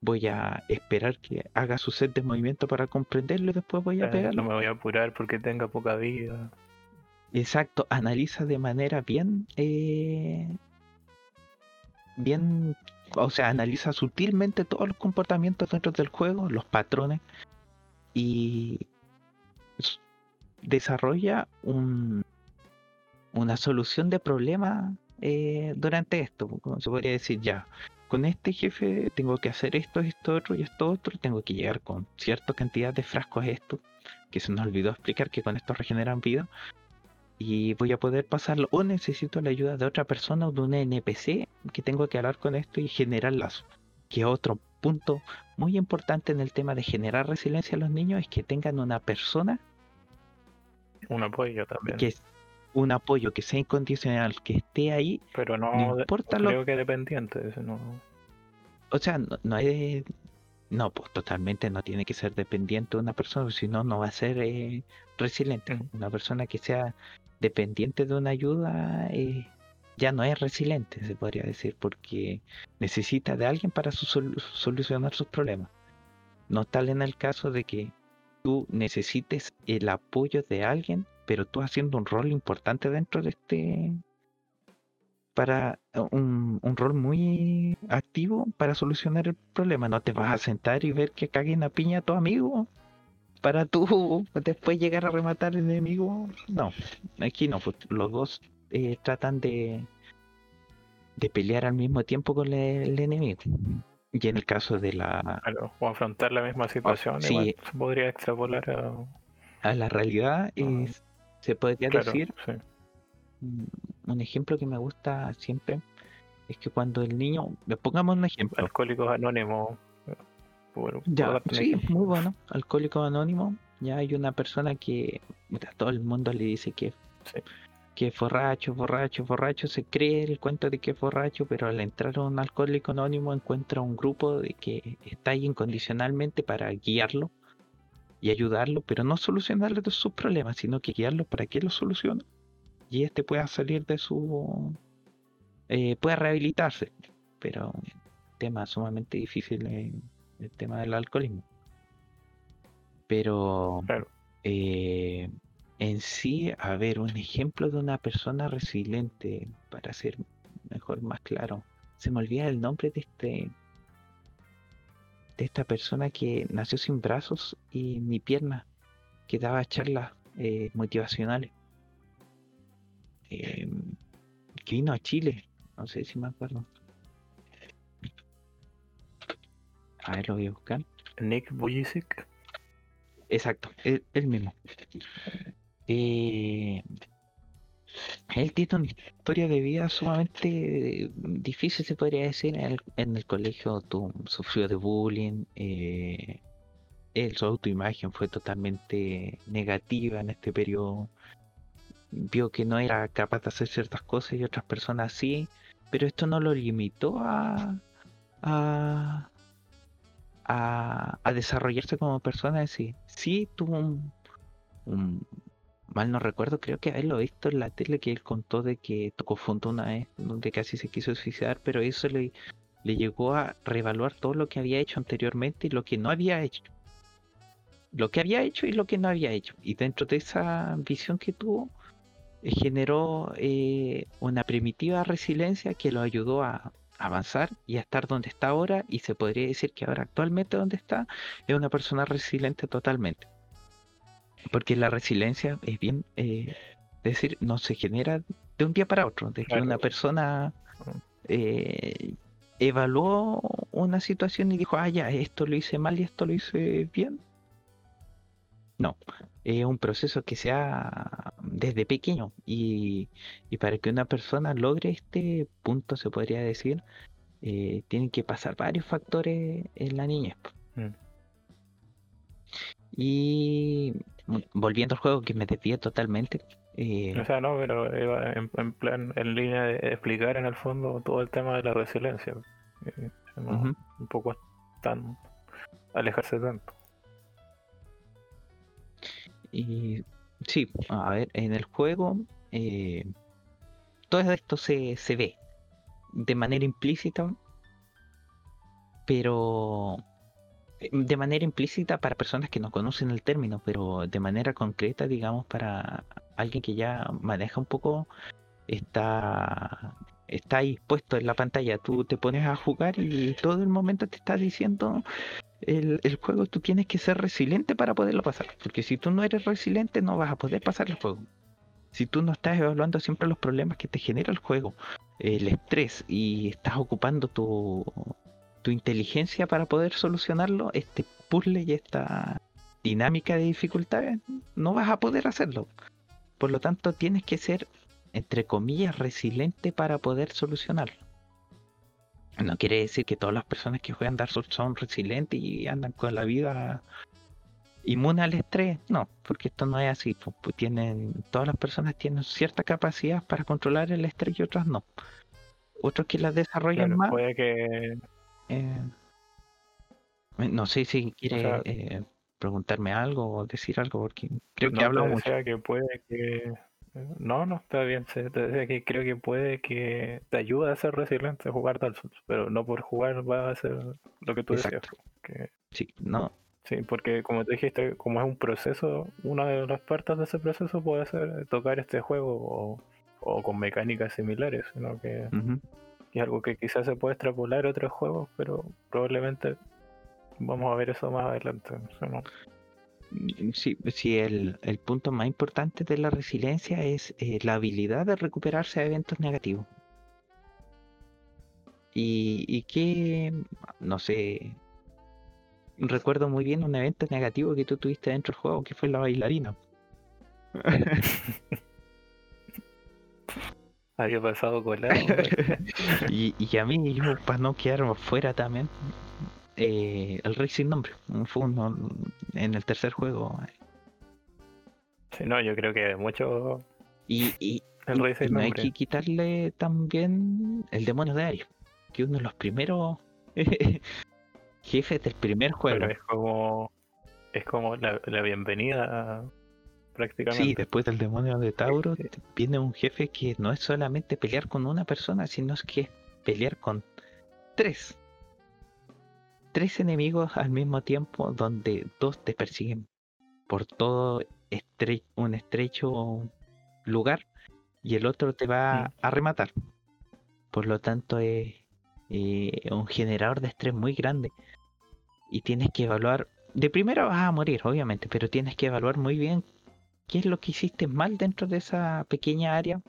voy a esperar que haga su set de movimiento para comprenderlo y después voy a pegarlo. No me voy a apurar porque tenga poca vida. Exacto, analiza de manera bien, eh, bien, o sea, analiza sutilmente todos los comportamientos dentro del juego, los patrones y desarrolla un, una solución de problema eh, durante esto. Como se podría decir ya, con este jefe tengo que hacer esto, esto, otro y esto otro. Tengo que llegar con cierta cantidad de frascos esto, que se nos olvidó explicar que con esto regeneran vida. Y voy a poder pasarlo. O necesito la ayuda de otra persona o de un NPC que tengo que hablar con esto y generar lazo. Que otro punto muy importante en el tema de generar resiliencia a los niños es que tengan una persona. Un apoyo también. Que, un apoyo que sea incondicional, que esté ahí, pero no, importa creo que dependiente, no. O sea, no, no hay no, pues totalmente no tiene que ser dependiente de una persona, si no, no va a ser eh, resiliente. Mm. Una persona que sea dependiente de una ayuda eh, ya no es resiliente, se podría decir, porque necesita de alguien para solucionar sus problemas. No tal en el caso de que tú necesites el apoyo de alguien pero tú haciendo un rol importante dentro de este para eh, un, rol muy activo para solucionar el problema. No te vas a sentar y ver que caguen a piña a tu amigo para tú después llegar a rematar al enemigo. No, aquí no, pues, los dos eh, tratan de, de pelear al mismo tiempo con el, enemigo. Y en el caso de la... o afrontar la misma situación, se podría extrapolar a... a la realidad es se podría decir, mm, un ejemplo que me gusta siempre es que cuando el niño, pongamos un ejemplo. Alcohólicos Anónimos. ya, sí, muy bueno. Alcohólicos Anónimos. Ya hay una persona que todo el mundo le dice que, que es borracho, borracho, borracho. Se cree el cuento de que es borracho, pero al entrar a un alcohólico anónimo encuentra un grupo de que está ahí incondicionalmente para guiarlo y ayudarlo, pero no solucionarle sus problemas, sino que guiarlo para que lo solucione y este pueda salir de su. Eh, pueda rehabilitarse. Pero tema sumamente difícil el tema del alcoholismo. Pero eh, en sí, a ver, un ejemplo de una persona resiliente, para ser mejor, más claro. Se me olvida el nombre de este de esta persona que nació sin brazos y ni piernas, que daba charlas eh, motivacionales. Em, que vino a Chile, no sé si me acuerdo. A ver, lo voy a buscar. Nick Vujicic. Exacto, el, el mismo. Eh, él tiene una historia de vida sumamente difícil, se podría decir. En el, colegio sufrió de bullying. Eh, él, su autoimagen fue totalmente negativa en este periodo. Vio que no era capaz de hacer ciertas cosas y otras personas sí. Pero esto no lo limitó a, a, a, desarrollarse como persona. Sí, sí tuvo un mal no recuerdo, creo que lo visto en la tele que él contó de que tocó fondo una vez, donde casi se quiso suicidar, pero eso le le llegó a reevaluar todo lo que había hecho anteriormente y lo que no había hecho. Lo que había hecho y lo que no había hecho. Y dentro de esa visión que tuvo, eh, generó eh, una primitiva resiliencia que lo ayudó a avanzar y a estar donde está ahora. Y se podría decir que ahora actualmente donde está es una persona resiliente totalmente. Porque la resiliencia es bien, eh, es decir, no se genera de un día para otro. De que una persona eh, evaluó una situación y dijo, ah, ya, esto lo hice mal y esto lo hice bien. No, es un proceso que se ha desde pequeño y, para que una persona logre este punto, se podría decir, eh, tienen que pasar varios factores en la niñez. Mm. Y volviendo al juego, que me desvié totalmente, o sea, no, pero iba en, plan, en línea de explicar en el fondo todo el tema de la resiliencia. Eh, un poco tan alejarse tanto. Y sí, a ver, en el juego eh, todo esto se, se ve de manera implícita, pero de manera implícita para personas que no conocen el término, pero de manera concreta, digamos, para alguien que ya maneja un poco, está, está ahí puesto en la pantalla. Tú te pones a jugar y todo el momento te está diciendo el, el juego, tú tienes que ser resiliente para poderlo pasar. Porque si tú no eres resiliente, no vas a poder pasar el juego. Si tú no estás evaluando siempre los problemas que te genera el juego, el estrés y estás ocupando tu, tu inteligencia para poder solucionarlo, este puzzle y esta dinámica de dificultades, no vas a poder hacerlo. Por lo tanto, tienes que ser, entre comillas, resiliente para poder solucionarlo. No quiere decir que todas las personas que juegan Dark Souls son resilientes y andan con la vida inmune al estrés. No, porque esto no es así. Pues, tienen, todas las personas tienen cierta capacidad para controlar el estrés y otras no. Otros que las desarrollan más. Puede que eh, no sé si quiere eh, preguntarme algo o decir algo, porque creo que hablo mucho. que puede que. No, no, está bien. Te decía que creo que puede que te ayude a ser resiliente a jugar Dark Souls, pero no por jugar va a ser lo que tú decías. Que... Sí, no. Sí, porque como te dijiste, como es un proceso, una de las partes de ese proceso puede ser tocar este juego o, con mecánicas similares, sino que y algo que quizás se puede extrapolar a otros juegos, pero probablemente vamos a ver eso más adelante. Mm, sí, sí el, punto más importante de la resiliencia es eh, la habilidad de recuperarse de eventos negativos. Y, y que, no sé, recuerdo muy bien un evento negativo que tú tuviste dentro del juego, que fue la bailarina. Había pasado colado. y, y a mí, yo, para no quedar fuera también, eh, el Rey sin nombre, fue uno en el tercer juego. Sí, no, yo creo que mucho. Y, y, el Rey sin no hay que quitarle también el demonio de Aries, que uno de los primeros jefes del primer juego. Pero es como. Es como la, la bienvenida prácticamente. Sí, después del demonio de Tauro viene un jefe que no es solamente pelear con una persona, sino es que es pelear con tres. Tres enemigos al mismo tiempo donde dos te persiguen por todo un estrecho lugar y el otro te va a rematar. Por lo tanto es eh, un generador de estrés muy grande y tienes que evaluar de primera vas a morir, obviamente, pero tienes que evaluar muy bien qué es lo que hiciste mal dentro de esa pequeña área,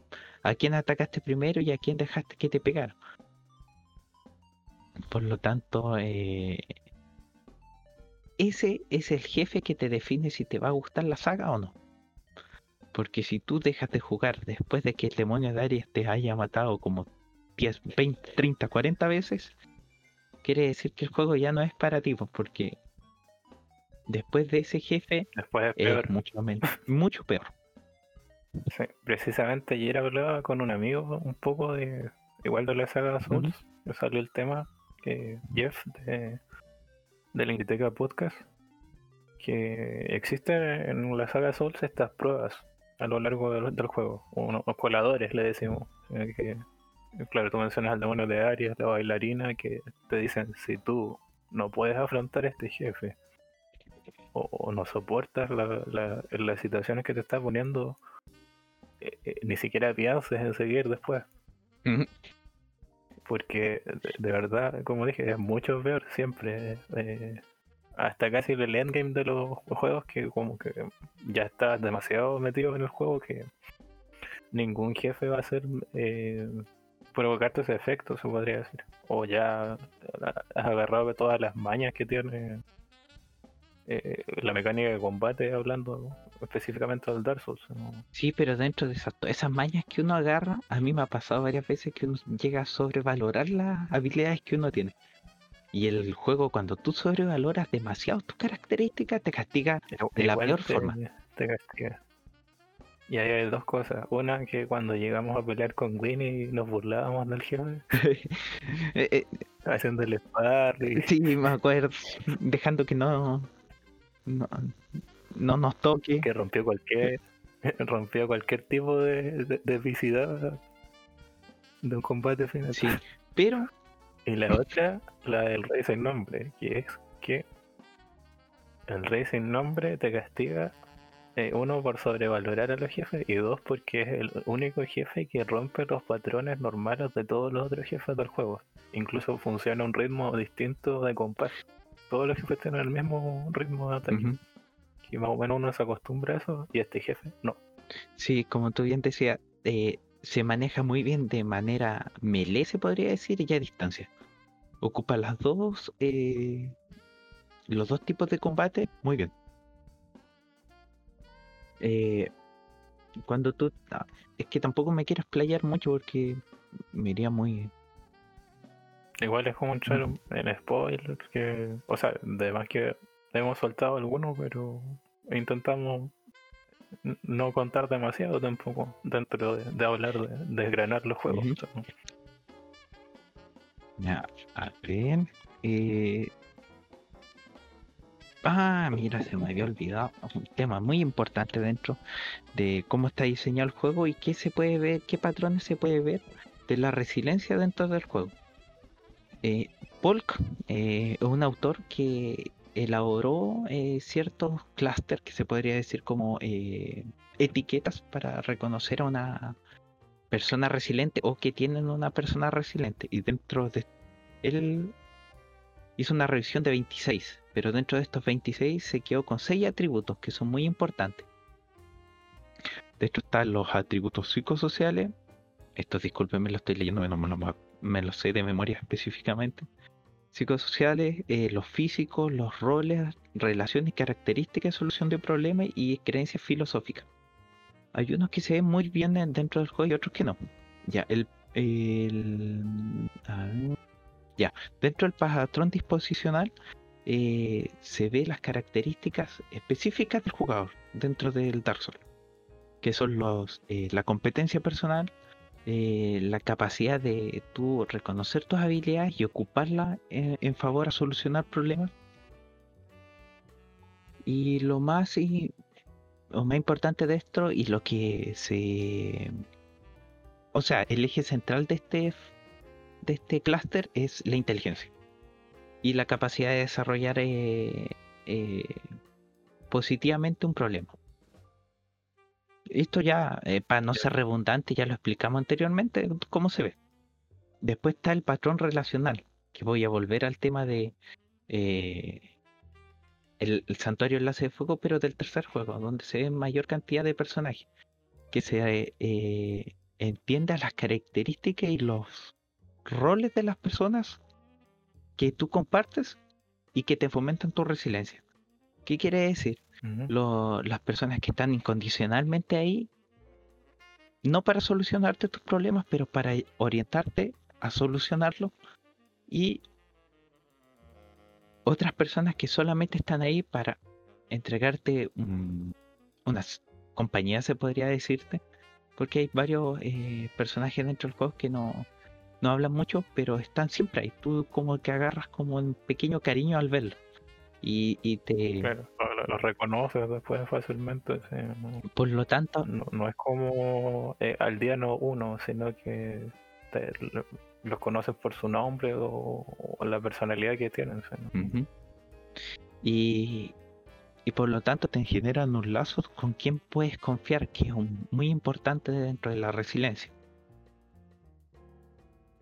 a quién atacaste primero y a quién dejaste que te pegara. Por lo tanto, eh, ese es el jefe que te define si te va a gustar la saga o no. Porque si tú dejas de jugar después de que el demonio de Aries te haya matado como 10, 20, 30, 40 veces, quiere decir que el juego ya no es para ti, pues, porque después de ese jefe después es, peor. mucho, mucho peor. Sí, precisamente ayer hablaba con un amigo un poco de igual de la saga Souls, uh salió el tema que Jeff de, de la Inditeca Podcast que existen en la saga Souls estas pruebas a lo largo del, juego, unos coladores le decimos, que claro, tú mencionas al demonio de Arias, la bailarina, que te dicen, si tú no puedes afrontar este jefe, o, no soportas la, las situaciones que te está poniendo, eh, eh, ni siquiera pienses en seguir después. Porque de, verdad, como dije, es mucho peor siempre. Eh, hasta casi el endgame de los juegos que como que ya estás demasiado metido en el juego que ningún jefe va a hacer provocarte ese efecto, se podría decir. O ya has agarrado todas las mañas que tiene eh, la mecánica de combate, hablando específicamente del Dark Souls. Sí, pero dentro de esas, esas mañas que uno agarra, a mí me ha pasado varias veces que uno llega a sobrevalorar las habilidades que uno tiene. Y el juego, cuando tú sobrevaloras demasiado tus características, te castiga de la peor forma. Te castiga. Y ahí hay dos cosas. Una, que cuando llegamos a pelear con Winnie nos burlábamos del jefe. Eh, eh, Haciendo el sparring. Sí, me acuerdo. Dejando que no, no, no nos toque. Que rompió cualquier rompió cualquier tipo de, de, de de un combate final. Sí, pero. Y la otra, la del rey sin nombre, que es que el rey sin nombre te castiga eh, uno por sobrevalorar a los jefes y dos porque es el único jefe que rompe los patrones normales de todos los otros jefes del juego. Incluso funciona un ritmo distinto de compás. Todos los jefes tienen el mismo ritmo de ataque. Y más o menos uno se acostumbra a eso y este jefe no. Sí, como tú bien decías, eh, se maneja muy bien de manera melee, se podría decir, y a distancia. Ocupa las dos, eh, los dos tipos de combate muy bien. Eh, cuando tú. Ah, es que tampoco me quiero explayar mucho porque me iría muy. Igual es como entrar en spoilers, que. O sea, además que hemos soltado algunos, pero intentamos no contar demasiado tampoco dentro de, hablar de desgranar los juegos. Ya, a ver. Eh, Ah, mira, se me había olvidado un tema muy importante dentro de cómo está diseñado el juego y qué se puede ver, qué patrones se puede ver de la resiliencia dentro del juego. Eh, Polk eh, es un autor que elaboró eh, ciertos clústeres que se podría decir como etiquetas para reconocer a una persona resiliente o que tienen una persona resiliente y dentro de él hizo una revisión de 26 pero dentro de estos 26 se quedó con 6 atributos que son muy importantes. De hecho están los atributos psicosociales, estos discúlpenme lo estoy leyendo, no me, me lo sé de memoria específicamente. Psicosociales, eh, los físicos, los roles, relaciones, características, solución de problemas y creencias filosóficas. Hay unos que se ven muy bien dentro del juego y otros que no. Ya, el, ya, dentro del patrón disposicional eh, se ve las características específicas del jugador dentro del Dark Souls, que son los, eh, la competencia personal, eh, la capacidad de tú reconocer tus habilidades y ocuparla en, favor a solucionar problemas. Y lo más, y, lo más importante de esto y lo que se... O sea, el eje central de este, de este clúster es la inteligencia y la capacidad de desarrollar eh, eh, positivamente un problema. Esto ya, eh, para no ser redundante, ya lo explicamos anteriormente, cómo se ve. Después está el patrón relacional, que voy a volver al tema de el, el, santuario enlace de fuego, pero del tercer juego, donde se ve mayor cantidad de personajes, que se entienda las características y los roles de las personas que tú compartes y que te fomentan tu resiliencia. ¿Qué quiere decir? Las personas que están incondicionalmente ahí, no para solucionarte tus problemas, pero para orientarte a solucionarlo. Y otras personas que solamente están ahí para entregarte unas compañías, se podría decirte, porque hay varios eh, personajes dentro del juego que no, no hablan mucho, pero están siempre ahí. Tú como que agarras como un pequeño cariño al verlo. Y, y te... Claro, lo, reconoces después fácilmente. Por lo tanto... No, es como eh, al día no uno, sino que los conoces por su nombre o, la personalidad que tienen. y, y por lo tanto te generan un lazos con quien puedes confiar, que es muy importante dentro de la resiliencia.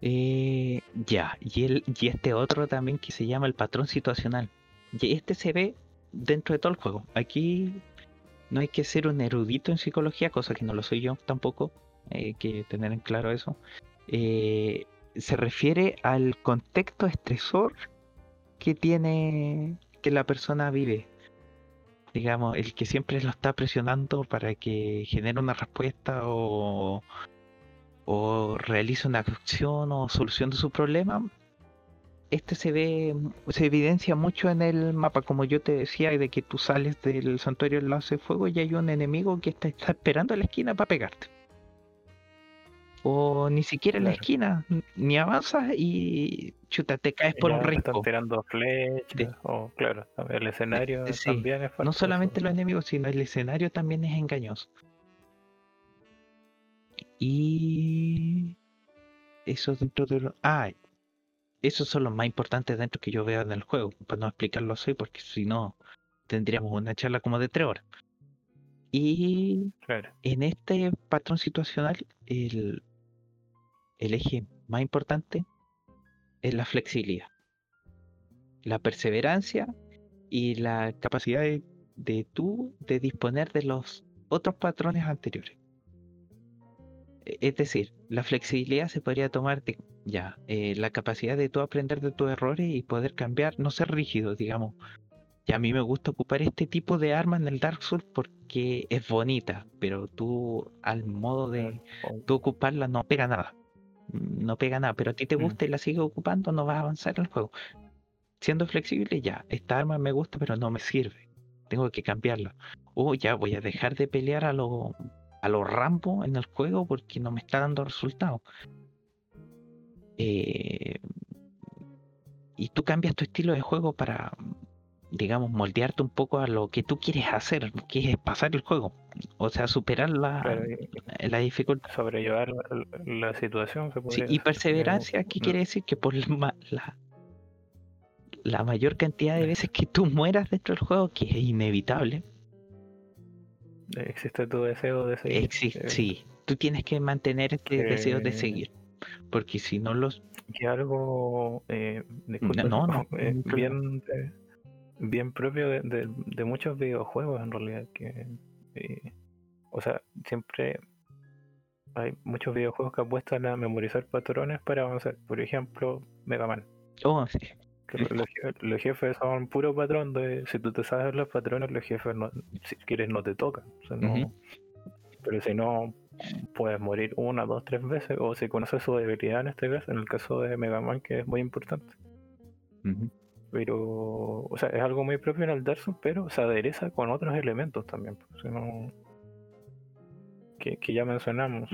Eh, ya, y, el, y este otro también que se llama el patrón situacional. Y este se ve dentro de todo el juego. Aquí no hay que ser un erudito en psicología, cosa que no lo soy yo tampoco, hay que tener en claro eso. Eh, se refiere al contexto estresor que tiene que la persona vive. Digamos, el que siempre lo está presionando para que genere una respuesta o, o realice una acción o solución de su problema, este se ve, se evidencia mucho en el mapa, como yo te decía, de que tú sales del santuario del lance de fuego y hay un enemigo que está, esperando en la esquina para pegarte. O ni siquiera en la esquina, ni avanzas y chuta, te caes por un risco. Están tirando flechas, o claro, el escenario también es No solamente los enemigos, sino el escenario también es engañoso. Y eso dentro de lo... Ah, esos son los más importantes dentro que yo veo en el juego, para no explicarlo así, porque si no, tendríamos una charla como de tres horas. Y en este patrón situacional, el, el eje más importante es la flexibilidad, la perseverancia y la capacidad de, de tú de disponer de los otros patrones anteriores. Es decir, la flexibilidad se podría tomar de, ya, eh, la capacidad de tú aprender de tus errores y poder cambiar, no ser rígido, digamos. Y a mí me gusta ocupar este tipo de arma en el Dark Souls porque es bonita, pero tú al modo de tú ocuparla no pega nada. No pega nada, pero a ti te mm. gusta y la sigues ocupando, no vas a avanzar en el juego. Siendo flexible, ya, esta arma me gusta, pero no me sirve. Tengo que cambiarla. O ya voy a dejar de pelear a lo a los Rambo en el juego porque no me está dando resultados. Eh, y tú cambias tu estilo de juego para, digamos, moldearte un poco a lo que tú quieres hacer, que es pasar el juego. O sea, superar la, la dificultad. Sobrellevar la, situación. y perseverancia, ¿qué quiere decir? Que por la, la mayor cantidad de veces que tú mueras dentro del juego, que es inevitable, existe tu deseo de seguir. Existe, sí, tú tienes que mantener este deseo de seguir, porque si no los... Que algo, eh, no, no, eh, bien, bien propio de, de, muchos videojuegos en realidad, que, eh, o sea, siempre hay muchos videojuegos que apuestan a memorizar patrones para avanzar, por ejemplo, Mega Man. Oh, sí los, jefes son puro patrón de si tú te sabes los patrones, los jefes no, si quieres no te tocan. Pero si no, puedes morir una, dos, tres veces, o si conoces su debilidad en este caso, en el caso de Mega Man, que es muy importante. Pero, o sea, es algo muy propio en el Dark pero se adereza con otros elementos también. Pues, que, que, ya mencionamos.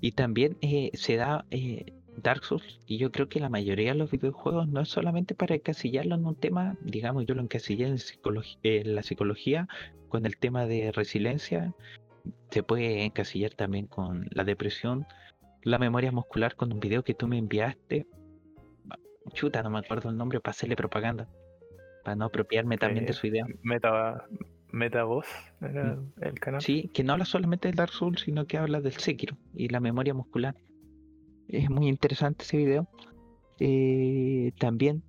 Y también eh, se da eh, Dark Souls, y yo creo que la mayoría de los videojuegos no es solamente para encasillarlo en un tema, digamos, yo lo encasillé en, en la psicología con el tema de resiliencia, se puede encasillar también con la depresión, la memoria muscular con un video que tú me enviaste, chuta, no me acuerdo el nombre, para hacerle propaganda, para no apropiarme también de su idea. Meta, Metavoz era mm. el canal. Sí, que no habla solamente del Dark Souls, sino que habla del Sekiro y la memoria muscular. Es muy interesante ese video. Eh, también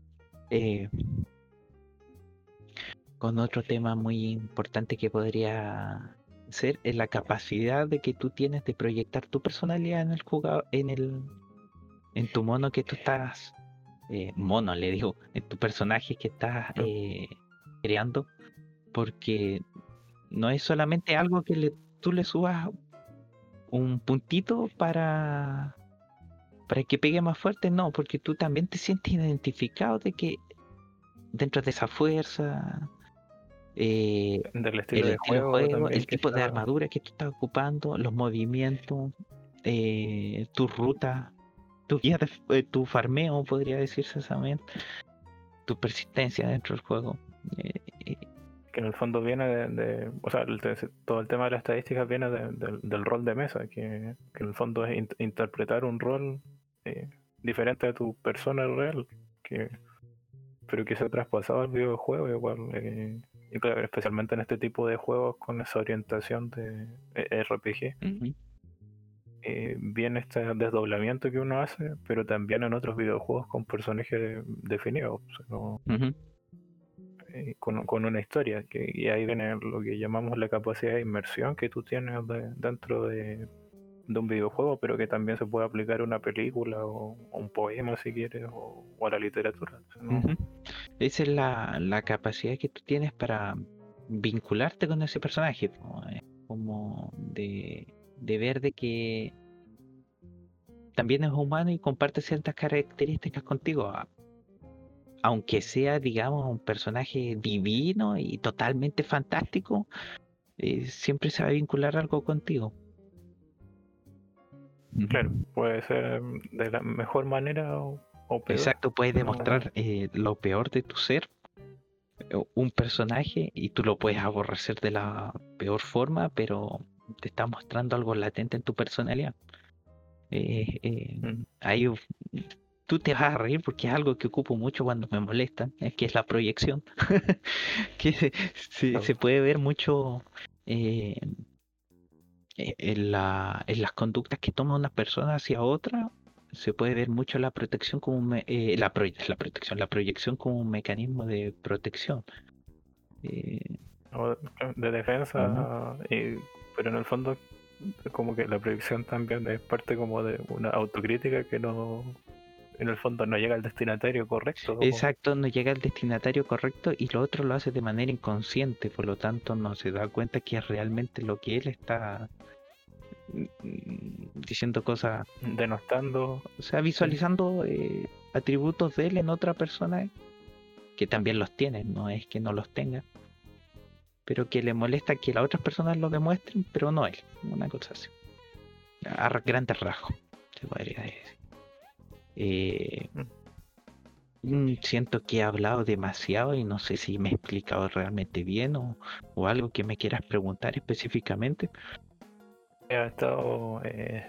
eh, con otro tema muy importante que podría ser es la capacidad de que tú tienes de proyectar tu personalidad en el jugador, en el en tu mono que tú estás eh, mono le digo en tu personaje que estás creando porque no es solamente algo que le, tú le subas un puntito para para que pegue más fuerte, no, porque tú también te sientes identificado de que dentro de esa fuerza, eh, Del estilo de juego, el tipo de armadura que tú estás ocupando, los movimientos, eh, tu ruta, tu guía, eh, tu farmeo, podría decirse también, tu persistencia dentro del juego. que en el fondo viene de, o sea, todo el tema de las estadísticas viene del rol de mesa, que, que, en el fondo es interpretar un rol diferente a tu persona real, que pero que se ha traspasado al videojuego igual, y claro, especialmente en este tipo de juegos con esa orientación de eh, RPG. viene este desdoblamiento que uno hace, pero también en otros videojuegos con personajes definidos. Eh, con, una historia. Que, y ahí viene lo que llamamos la capacidad de inmersión que tú tienes dentro de, un videojuego, pero que también se puede aplicar a una película o, un poema si quieres, o, a la literatura. Esa es la, capacidad que tú tienes para vincularte con ese personaje, como de, de ver de que también es humano y comparte ciertas características contigo aunque sea, digamos, un personaje divino y totalmente fantástico, eh, siempre se va a vincular algo contigo. Claro, puede ser de la mejor manera o, peor. Exacto, puedes demostrar eh, lo peor de tu ser, un personaje, y tú lo puedes aborrecer de la peor forma, pero te está mostrando algo latente en tu personalidad. Eh, eh, hay tú te vas a reír porque es algo que ocupo mucho cuando me molestan, es que es la proyección, que se, puede ver mucho eh, e, en, las conductas que toma una persona hacia otra, se puede ver mucho la protección como eh, la, la protección, la proyección como un mecanismo de protección. Eh, de defensa, pero en el fondo como que la proyección también es parte como de una autocrítica que no en el fondo no llega al destinatario correcto. Exacto, no llega al destinatario correcto y lo otro lo hace de manera inconsciente, por lo tanto no se da cuenta que es realmente lo que él está mm, diciendo cosas. Denostando. O sea, visualizando eh, atributos de él en otra persona que también los tiene, no es que no los tenga. Pero que le molesta que las otras personas lo demuestren, pero no él. Una cosa así. A grandes rasgos, se podría decir. Eh, mm, siento que he hablado demasiado y no sé si me he explicado realmente bien o, algo que me quieras preguntar específicamente. Ha estado eh,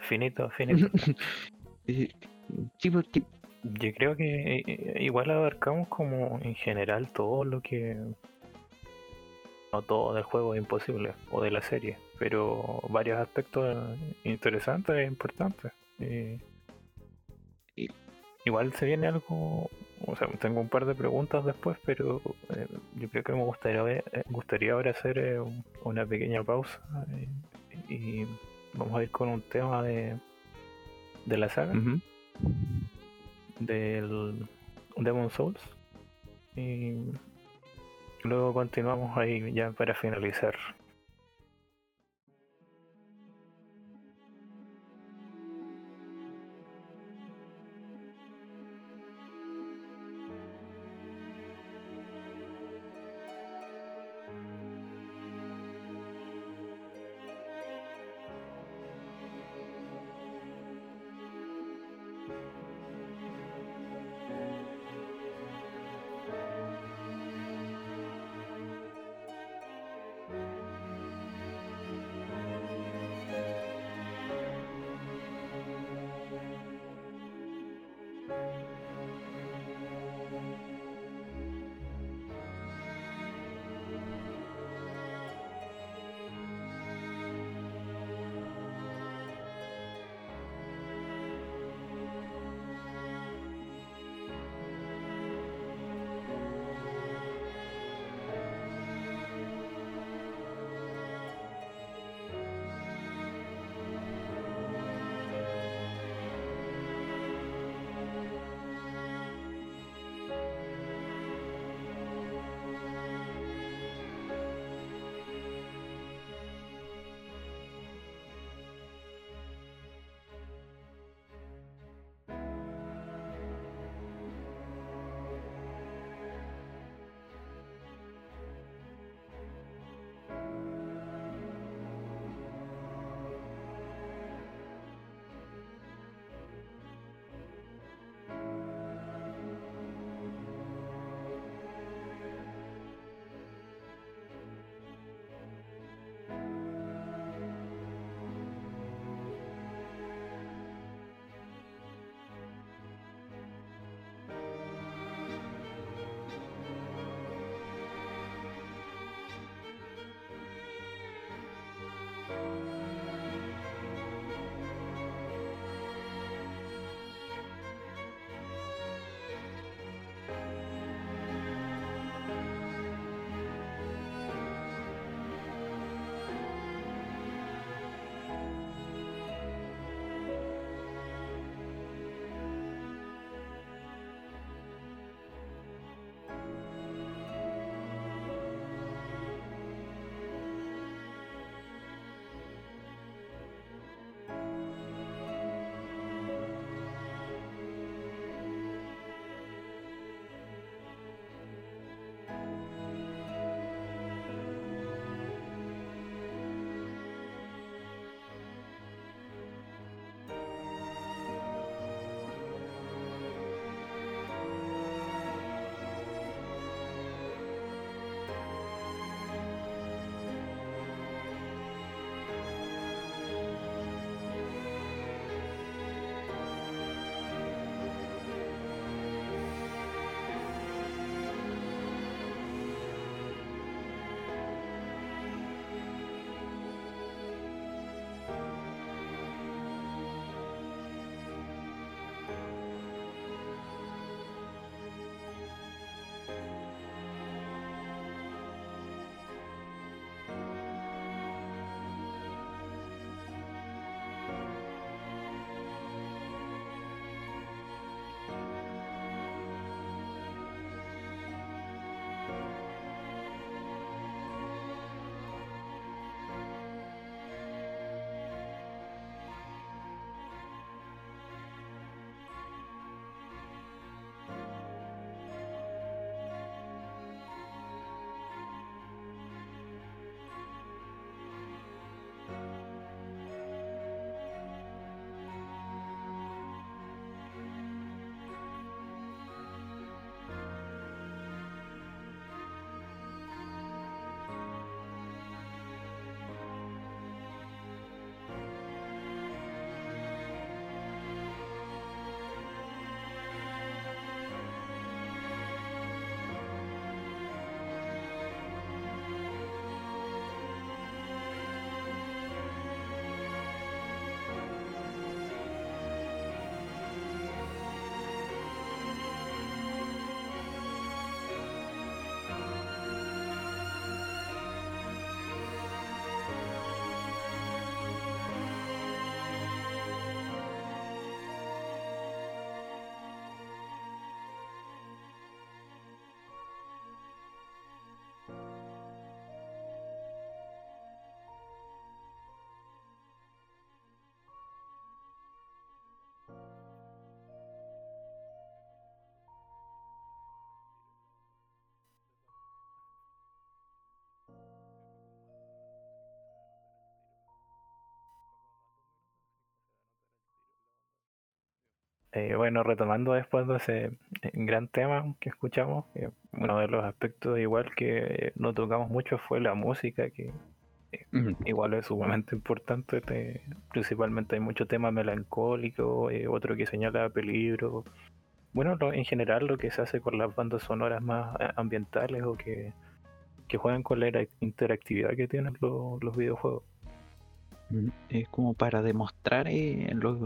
finito, finito. Eh, Yo creo que igual abarcamos como en general todo lo que... No todo del juego es imposible o de la serie, pero varios aspectos interesantes e importantes. Igual se viene algo, o sea, tengo un par de preguntas después, pero eh, yo creo que me gustaría, eh, gustaría ahora hacer eh, una pequeña pausa y vamos a ir con un tema de, de la saga, del Demon Souls, y luego continuamos ahí ya para finalizar. Eh, bueno, retomando después de ese eh, gran tema que escuchamos, uno de los aspectos igual que no tocamos mucho fue la música, que eh, igual es sumamente importante, principalmente hay mucho tema melancólico, otro que señala peligro. Bueno, en general lo que se hace con las bandas sonoras más ambientales o que, juegan con la interactividad que tienen los, videojuegos. Es como para demostrar en los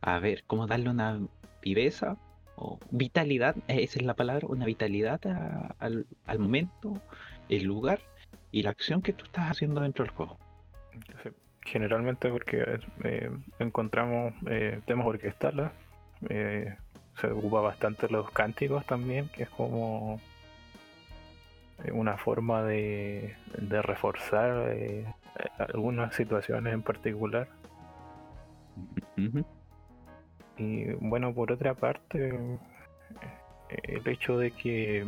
a ver, cómo darle una viveza o vitalidad, esa es la palabra, una vitalidad al, momento, el lugar y la acción que tú estás haciendo dentro del juego. generalmente porque eh, encontramos eh, temas orquestales, eh, se ocupa bastante los cánticos también, que es como una forma de, de reforzar algunas situaciones en particular. Y bueno, por otra parte, el hecho de que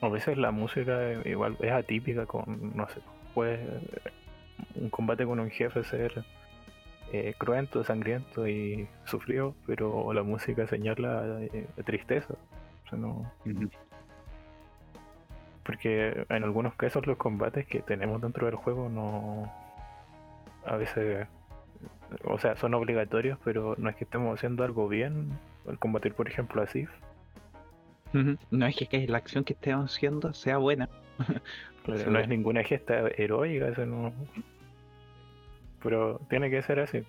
a veces la música igual es atípica con, no sé, puede un combate con un jefe ser eh, cruento, sangriento y sufrido, pero la música señala eh, tristeza. Porque en algunos casos los combates que tenemos dentro del juego no... A veces o sea, son obligatorios, pero no es que estemos haciendo algo bien al combatir, por ejemplo, a Sif. No es que, la acción que estemos haciendo sea buena, no es ninguna gesta heroica, eso no. Pero tiene que ser así,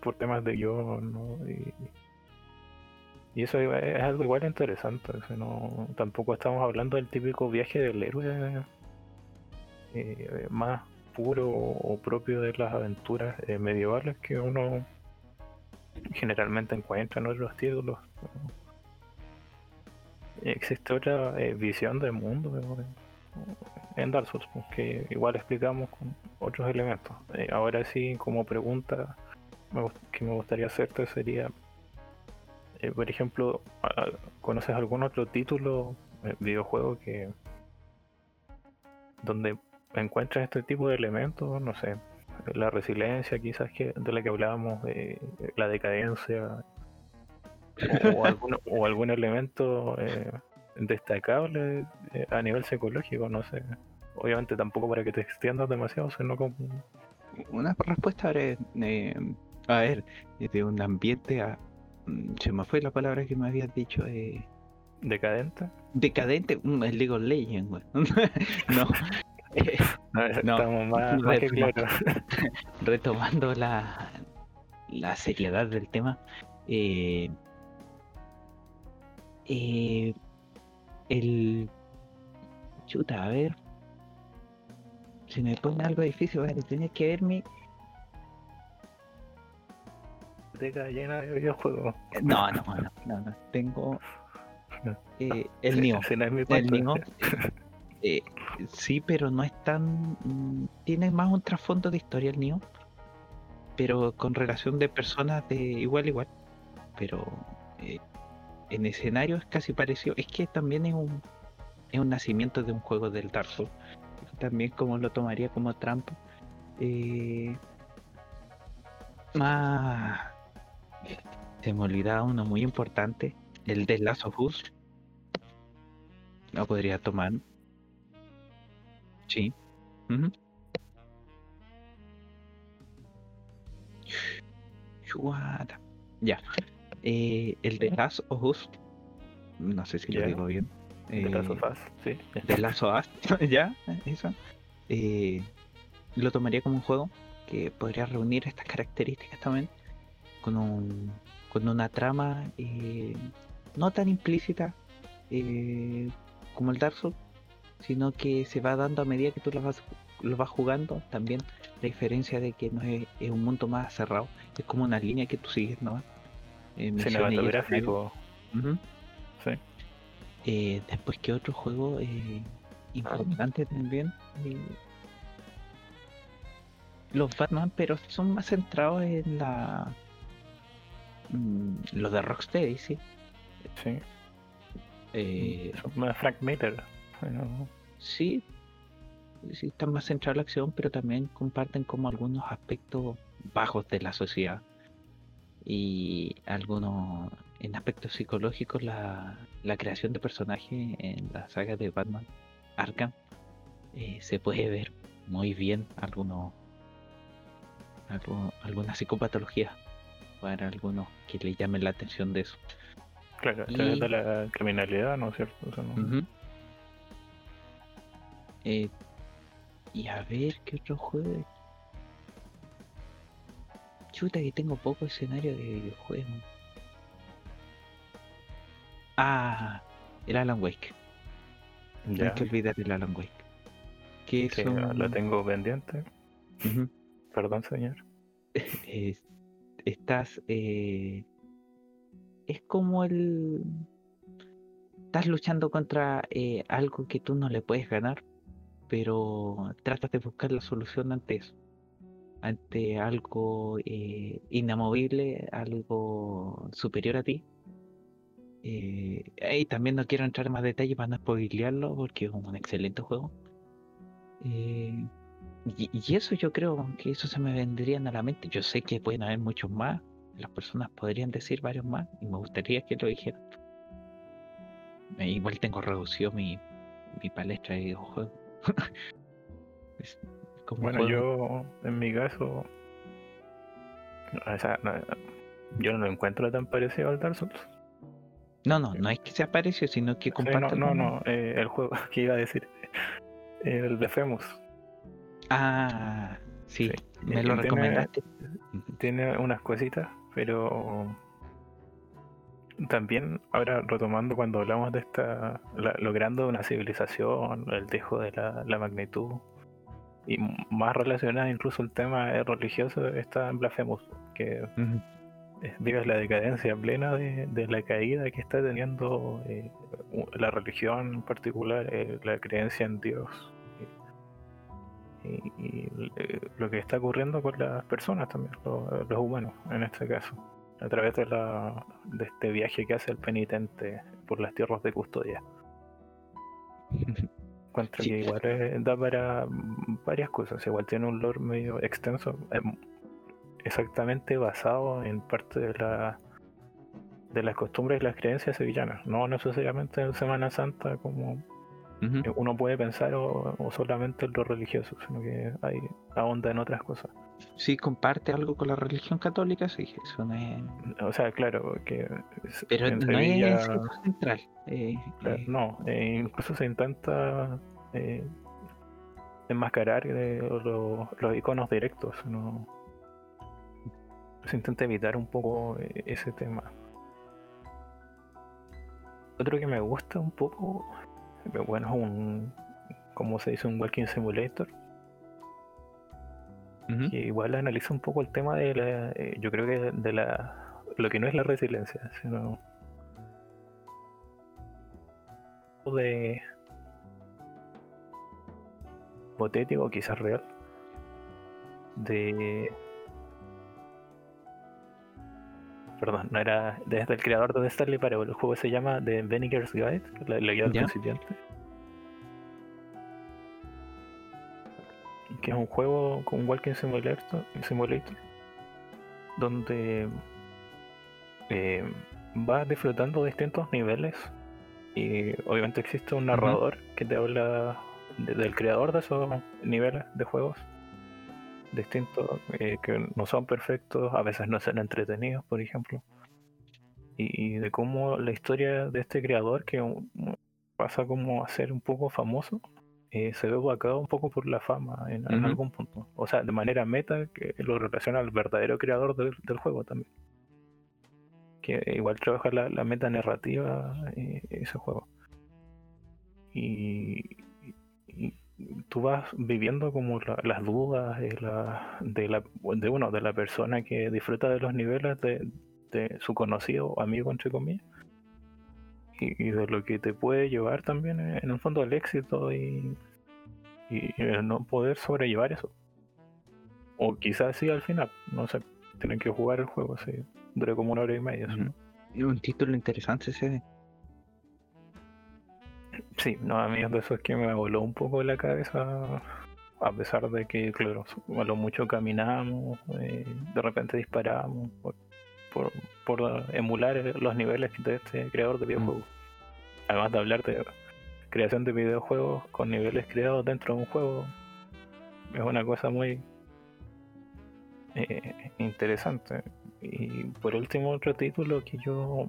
por, temas de yo, ¿no? Y, eso es algo igual interesante. no, tampoco estamos hablando del típico viaje del héroe eh, más puro o propio de las aventuras eh, medievales que uno generalmente encuentra en otros títulos. Existe otra eh, visión del mundo en Dark Souls, pues, que igual explicamos con otros elementos. ahora sí, como pregunta que me gustaría hacerte sería, por ejemplo, ¿conoces algún otro título, videojuego que donde encuentras este tipo de elementos, no sé, la resiliencia quizás que de la que hablábamos, de la decadencia, o, algún, elemento eh, destacable eh, a nivel psicológico, no sé. Obviamente tampoco para que te extiendas demasiado, sino como... Una respuesta eh, a ver, de un ambiente a... Mm, se me fue la palabra que me habías dicho. ¿Decadente? Decadente, mm, el League of Legends, no, Estamos más, retomando la, la seriedad del tema. Eh, eh, el chuta, a ver. Si me pone algo difícil, ver, tienes que verme. llena de videojuegos. No, no, no, no, no. Tengo eh, el mío. el mío. Eh, sí, pero no es tan. Mm, tiene más un trasfondo de historia el niño, pero con relación de personas de igual igual. Pero eh, en escenario es casi parecido. Es que también es un, es un nacimiento de un juego del Dark Souls. También como lo tomaría como trampa. Eh, más. Se me olvidaba uno muy importante, el de Last of Us. Lo podría tomar Sí. Ya. Eh, el de Last of Us. No sé si lo digo bien. de Last of Us, sí. De Last of Us, ya, eso. Eh, lo tomaría como un juego que podría reunir estas características también con un con una trama eh, no tan implícita como el Dark Souls sino que se va dando a medida que tú lo vas, lo vas jugando. También la diferencia de que no es, un mundo más cerrado, es como una línea que tú sigues, ¿no? Eh, Cinematográfico. Sí. Eh, después que otro juego eh, importante también. Eh, los Batman, pero son más centrados en la. Mm, los de Rocksteady, sí. Sí. Eh, más Frank Miller. Sí, sí están más centrados en la acción, pero también comparten como algunos aspectos bajos de la sociedad. Y algunos, en aspectos psicológicos, la, creación de personajes en la saga de Batman Arkham eh, se puede ver muy bien algunos, alguna psicopatología para algunos que le llamen la atención de eso. Claro, de la criminalidad, ¿no es cierto? Eh, y a ver qué otro juego. Chuta que tengo poco escenario de videojuegos. Ah, el Alan Wake. Ya. No hay que olvidar el Alan Wake. Que sí, lo tengo pendiente. Perdón, señor. estás. Eh, es como el. Estás luchando contra eh, algo que tú no le puedes ganar, pero tratas de buscar la solución ante eso, ante algo eh, inamovible, algo superior a ti. Eh, y también no quiero entrar en más detalles para no spoilearlo porque es un excelente juego. Eh, y, eso yo creo que eso se me vendrían a la mente. Yo sé que pueden haber muchos más, las personas podrían decir varios más y me gustaría que lo dijeran. Igual tengo reducido mi, mi palestra de videojuegos. Bueno, yo en mi caso, yo no lo encuentro tan parecido al Dark Souls. No, no, no es que sea parecido, sino que comparte. no, no, no, eh, el juego que iba a decir. El Blasphemous. Ah, sí, me lo recomendaste. Tiene unas cositas, pero también ahora retomando cuando hablamos de esta, logrando una civilización, el dejo de la, magnitud y más relacionada incluso el tema religioso está en Blasphemous, que vive la decadencia plena de, la caída que está teniendo eh, la religión en particular, eh, la creencia en Dios y, eh, lo que está ocurriendo con las personas también, los humanos en este caso a través de, la, de este viaje que hace el penitente por las tierras de custodia. Encuentro que igual da para varias cosas, igual tiene un lore medio extenso, em, exactamente basado en parte de la de las costumbres y las creencias sevillanas, no necesariamente en Semana Santa como uno puede pensar o, solamente en lo religioso, sino que hay ahonda en otras cosas. Si comparte algo con la religión católica, sí, eso no es. O sea, claro, que. Pero no es central. Eh, eh. No, eh, incluso se intenta enmascarar los, los iconos directos, ¿no? Se intenta evitar un poco ese tema. Otro que me gusta un poco bueno, es un, como se dice, un walking simulator. Que igual analiza un poco el tema de la, eh, yo creo que de la, lo que no es la resiliencia, sino de hipotético, quizás real, de perdón, no era desde el creador de Starly Parable. El juego se llama The Vinegar's Guide, la, la guía del principiante. Que es un juego con Walking Simulator, simulator donde eh, vas disfrutando distintos niveles y obviamente existe un narrador que te habla del creador de esos niveles de juegos distintos eh, que no son perfectos, a veces no son entretenidos, por ejemplo. Y, de cómo la historia de este creador, que pasa como a ser un poco famoso, eh, se ve opacado un poco por la fama en, algún punto. O sea, de manera meta, que lo relaciona al verdadero creador del, juego también. Que igual trabaja la, la meta narrativa eh, ese juego. y, tú vas viviendo como las dudas de la, de la de la persona que disfruta de los niveles de, su conocido amigo entre comillas y, de lo que te puede llevar también en el fondo al éxito y, y no poder sobrellevar eso. O quizás sí al final no sé tienen que jugar el juego así dure como una hora y media un título interesante ese Sí, no, a mí de eso es que me voló un poco la cabeza, a pesar de que, claro, a lo mucho caminamos, eh, de repente disparamos, por, por, emular los niveles de este creador de videojuegos. Además de hablar de creación de videojuegos con niveles creados dentro de un juego, es una cosa muy eh, interesante. Y por último, otro título que yo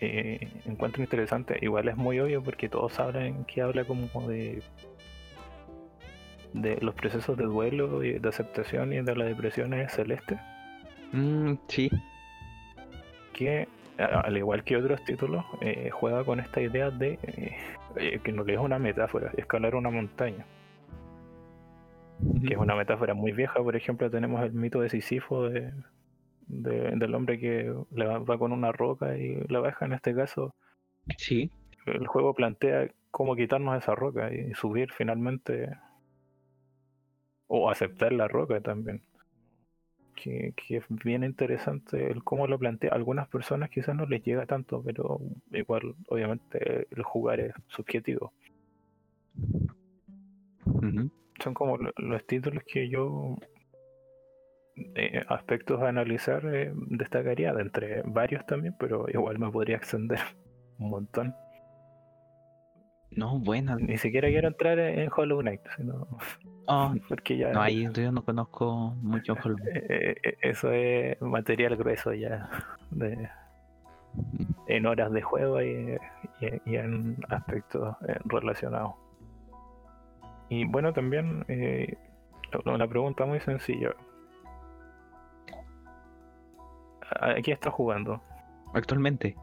eh, encuentro interesante. Igual es muy obvio porque todos hablan que habla como de de los procesos de duelo y de aceptación y de la depresión es celeste. Mm, sí. Que al igual que otros títulos eh, juega con esta idea de eh, que no es una metáfora, escalar una montaña. Que es una metáfora muy vieja, por ejemplo, tenemos el mito de Sísifo de, del hombre que le va, con una roca y la baja en este caso. Sí. El juego plantea cómo quitarnos esa roca y subir finalmente o aceptar la roca también. Que, que, es bien interesante el cómo lo plantea. algunas personas quizás no les llega tanto, pero igual, obviamente, el jugar es subjetivo. Son como los títulos que yo eh, aspectos a analizar eh, destacaría de entre varios también, pero igual me podría extender un montón. No, bueno. Ni siquiera quiero entrar en Hollow Knight, sino oh, porque ya. No, ahí yo no conozco mucho Hollow Knight. Eh, eso es material grueso ya de en horas de juego y, y en aspectos relacionados. Y bueno, también eh, una pregunta muy sencilla. ¿A qué estás jugando? Actualmente.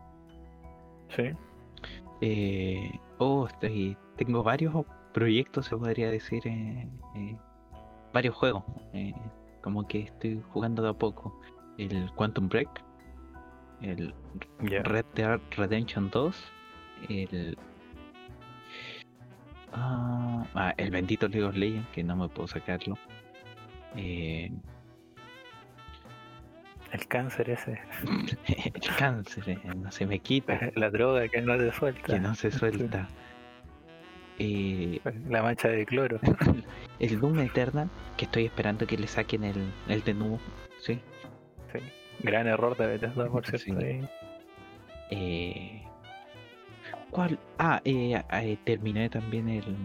Sí. Eh, oh, estoy, tengo varios proyectos, se podría decir, eh, eh, varios juegos. Eh, como que estoy jugando de a poco. El Quantum Break, el Red Dead Redemption 2, el ah, ah, el bendito League of Legends, que no me puedo sacarlo. Eh, el cáncer ese. el cáncer, eh, no se me quita. La droga que no se suelta. Que no se suelta. Eh, la mancha de cloro. el Doom Eternal, que estoy esperando que le saquen el, el de nuevo. Sí. sí. Gran error de Bethesda, por cierto. Eh, ¿Cuál? Ah, eh, terminé también el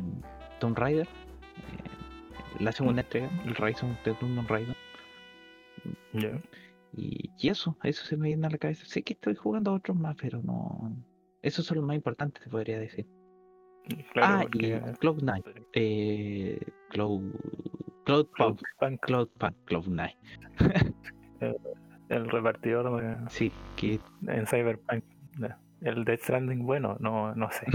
Tomb Raider. Eh, la segunda mm. entrega, el Rise of the Tomb Raider. Y, eso, eso se me viene a la cabeza. Sé que estoy jugando a otros más, pero no. Esos son los más importantes, te podría decir. ah, y Cloud9. Eh, Cloud. Cloud, Cloud Punk. Cloud Punk. Cloud 9. el repartidor de. Sí, que. En Cyberpunk. El Death Stranding, bueno, no, no sé.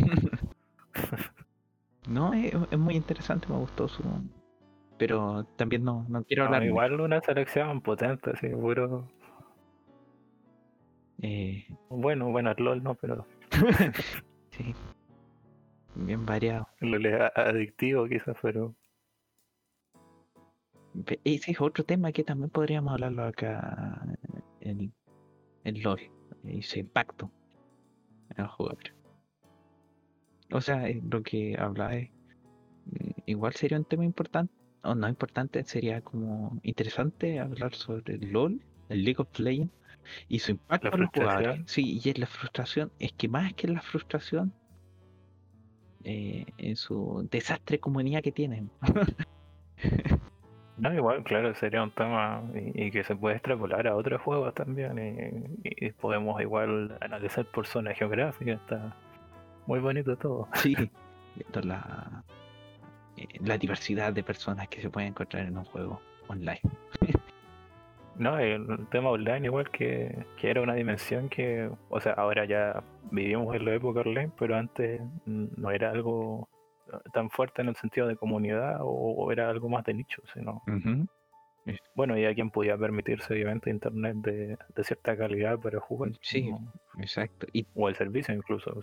no, es, es, muy interesante, me gustó su, pero también no, no quiero hablar. igual una selección potente, seguro. Eh... Bueno, bueno, el LOL no, pero. sí. Bien variado. LOL es adictivo, quizás, pero. Ese es otro tema que también podríamos hablarlo acá en, en LOL. Ese impacto en el jugador. O sea, lo que habla es. Mm, igual sería un tema importante o no importante, sería como interesante hablar sobre el LOL, el League of Legends y su impacto en los jugadores. Sí, y es la frustración, es que más que la frustración, eh, en su desastre comunidad que tienen. no, igual, claro, sería un tema y, que se puede extrapolar a otros juegos también y, podemos igual analizar por zona geográfica, está muy bonito todo. Sí, esto la eh, la diversidad de personas que se pueden encontrar en un juego online. no, el tema online igual que, era una dimensión que, o sea, ahora ya vivimos en la época online, pero antes no era algo tan fuerte en el sentido de comunidad o, era algo más de nicho, sino... Bueno, y a quien podía permitirse, obviamente, internet de, cierta calidad para jugar. Sí, exacto. Y, o el servicio incluso.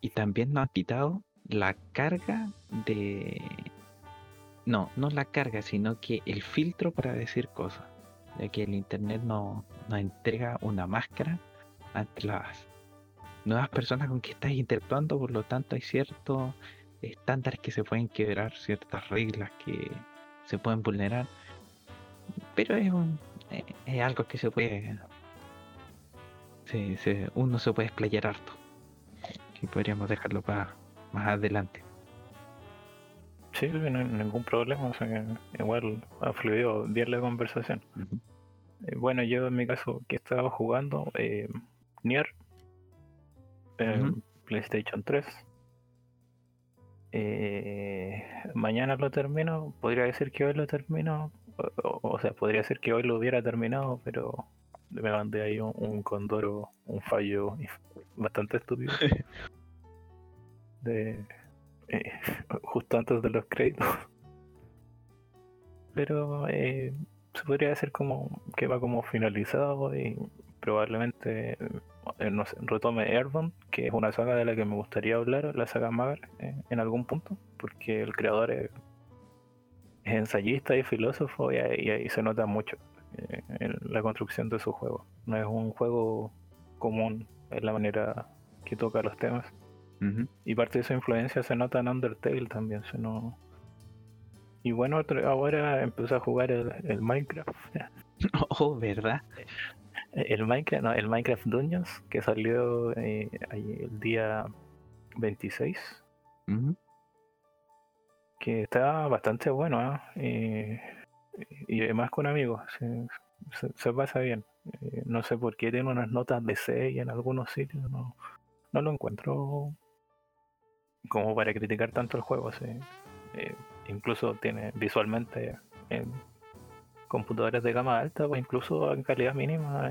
Y también nos ha quitado la carga de... No, no la carga, sino que el filtro para decir cosas. Ya que el Internet no entrega una máscara ante las nuevas personas con que estás interactuando, por lo tanto hay ciertos estándares que se pueden quebrar, ciertas reglas que se pueden vulnerar. Pero es, un, es algo que se puede... uno se puede explayar harto. Y podríamos dejarlo para más adelante. Sí, no hay ningún problema, o sea igual ha fluido bien la conversación. Eh, bueno, yo en mi caso que estaba jugando eh, Nier, PlayStation 3. Eh, mañana lo termino, podría decir que hoy lo termino, o, sea, podría ser que hoy lo hubiera terminado, pero me mandé ahí un, un condoro, un fallo bastante estúpido. de eh, justo antes de los créditos. Pero eh, se podría decir como que va como finalizado y probablemente eh, no sé, retome Airborne, que es una saga de la que me gustaría hablar, la saga Magar, en algún punto, porque el creador es, ensayista y filósofo y ahí, se nota mucho en la construcción de su juego. No es un juego común en la manera que toca los temas. Y parte de esa influencia se nota en Undertale también. No... Y bueno, ahora empecé a jugar el, Minecraft. Oh, ¿verdad? El Minecraft, no, el Minecraft Dungeons, que salió eh, el día 26. Que está bastante bueno, ¿ah? y además con amigos, se, pasa bien. Eh, no sé por qué tiene unas notas de 6 en algunos sitios, no, no lo encuentro como para criticar tanto el juego. Eh, incluso tiene visualmente en computadores de gama alta o incluso en calidad mínima.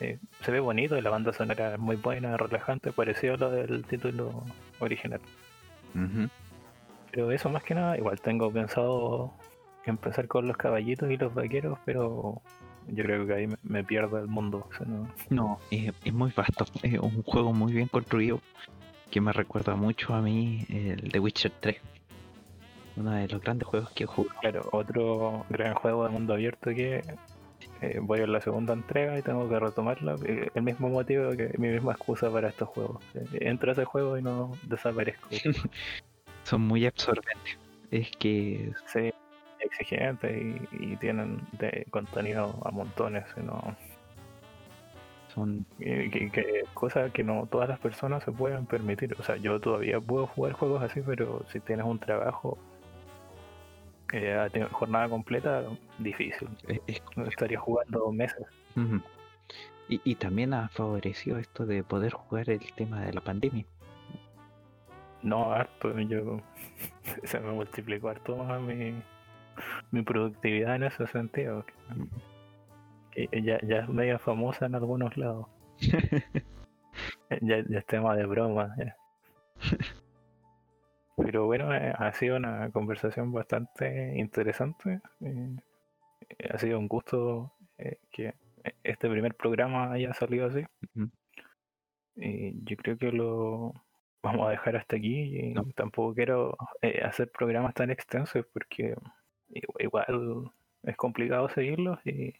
Eh, se ve bonito y la banda sonora es muy buena, relajante, parecido a lo del título original. Pero eso más que nada, igual tengo pensado empezar con los caballitos y los vaqueros, pero yo creo que ahí me, pierdo el mundo. no, es, muy vasto, es un juego muy bien construido que me recuerda mucho a mí el The Witcher 3. Uno de los grandes juegos que he jugado. Claro, otro gran juego de mundo abierto que eh, voy a la segunda entrega y tengo que retomarla. Eh, el mismo motivo que mi misma excusa para estos juegos. Eh, entro a ese juego y no desaparezco. Son muy absorbentes. Es que. Sí, exigentes y, tienen de contenido a montones. ¿no? Son que, cosas que no todas las personas se pueden permitir. O sea, yo todavía puedo jugar juegos así, pero si tienes un trabajo eh, jornada completa, difícil. Estaría jugando meses. y, también ha favorecido esto de poder jugar el tema de la pandemia. No, harto. Yo se me multiplicó harto más mi, mi productividad en ese sentido. Ya, ya es media famosa en algunos lados. ya, ya es tema de broma. Pero bueno, eh, ha sido una conversación bastante interesante. Eh, ha sido un gusto eh, que este primer programa haya salido así. Y yo creo que lo vamos a dejar hasta aquí. Y tampoco quiero hacer programas tan extensos porque igual es complicado seguirlos y,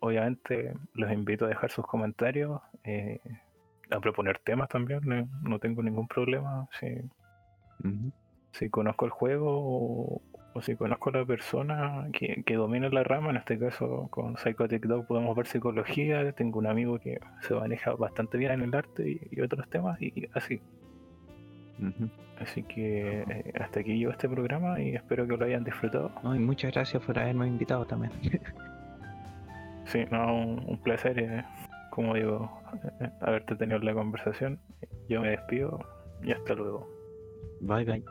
obviamente los invito a dejar sus comentarios a proponer temas también, no, tengo ningún problema. Si, si conozco el juego o, si conozco a la persona que, que, domina la rama, en este caso con Psychotic Dog podemos ver psicología, tengo un amigo que se maneja bastante bien en el arte y, otros temas y así. Así que eh, hasta aquí yo este programa y espero que lo hayan disfrutado. muchas gracias por haberme invitado también. sí, no, un, placer. Eh como digo, haberte tenido la conversación. Yo me despido y hasta luego. Bye bye.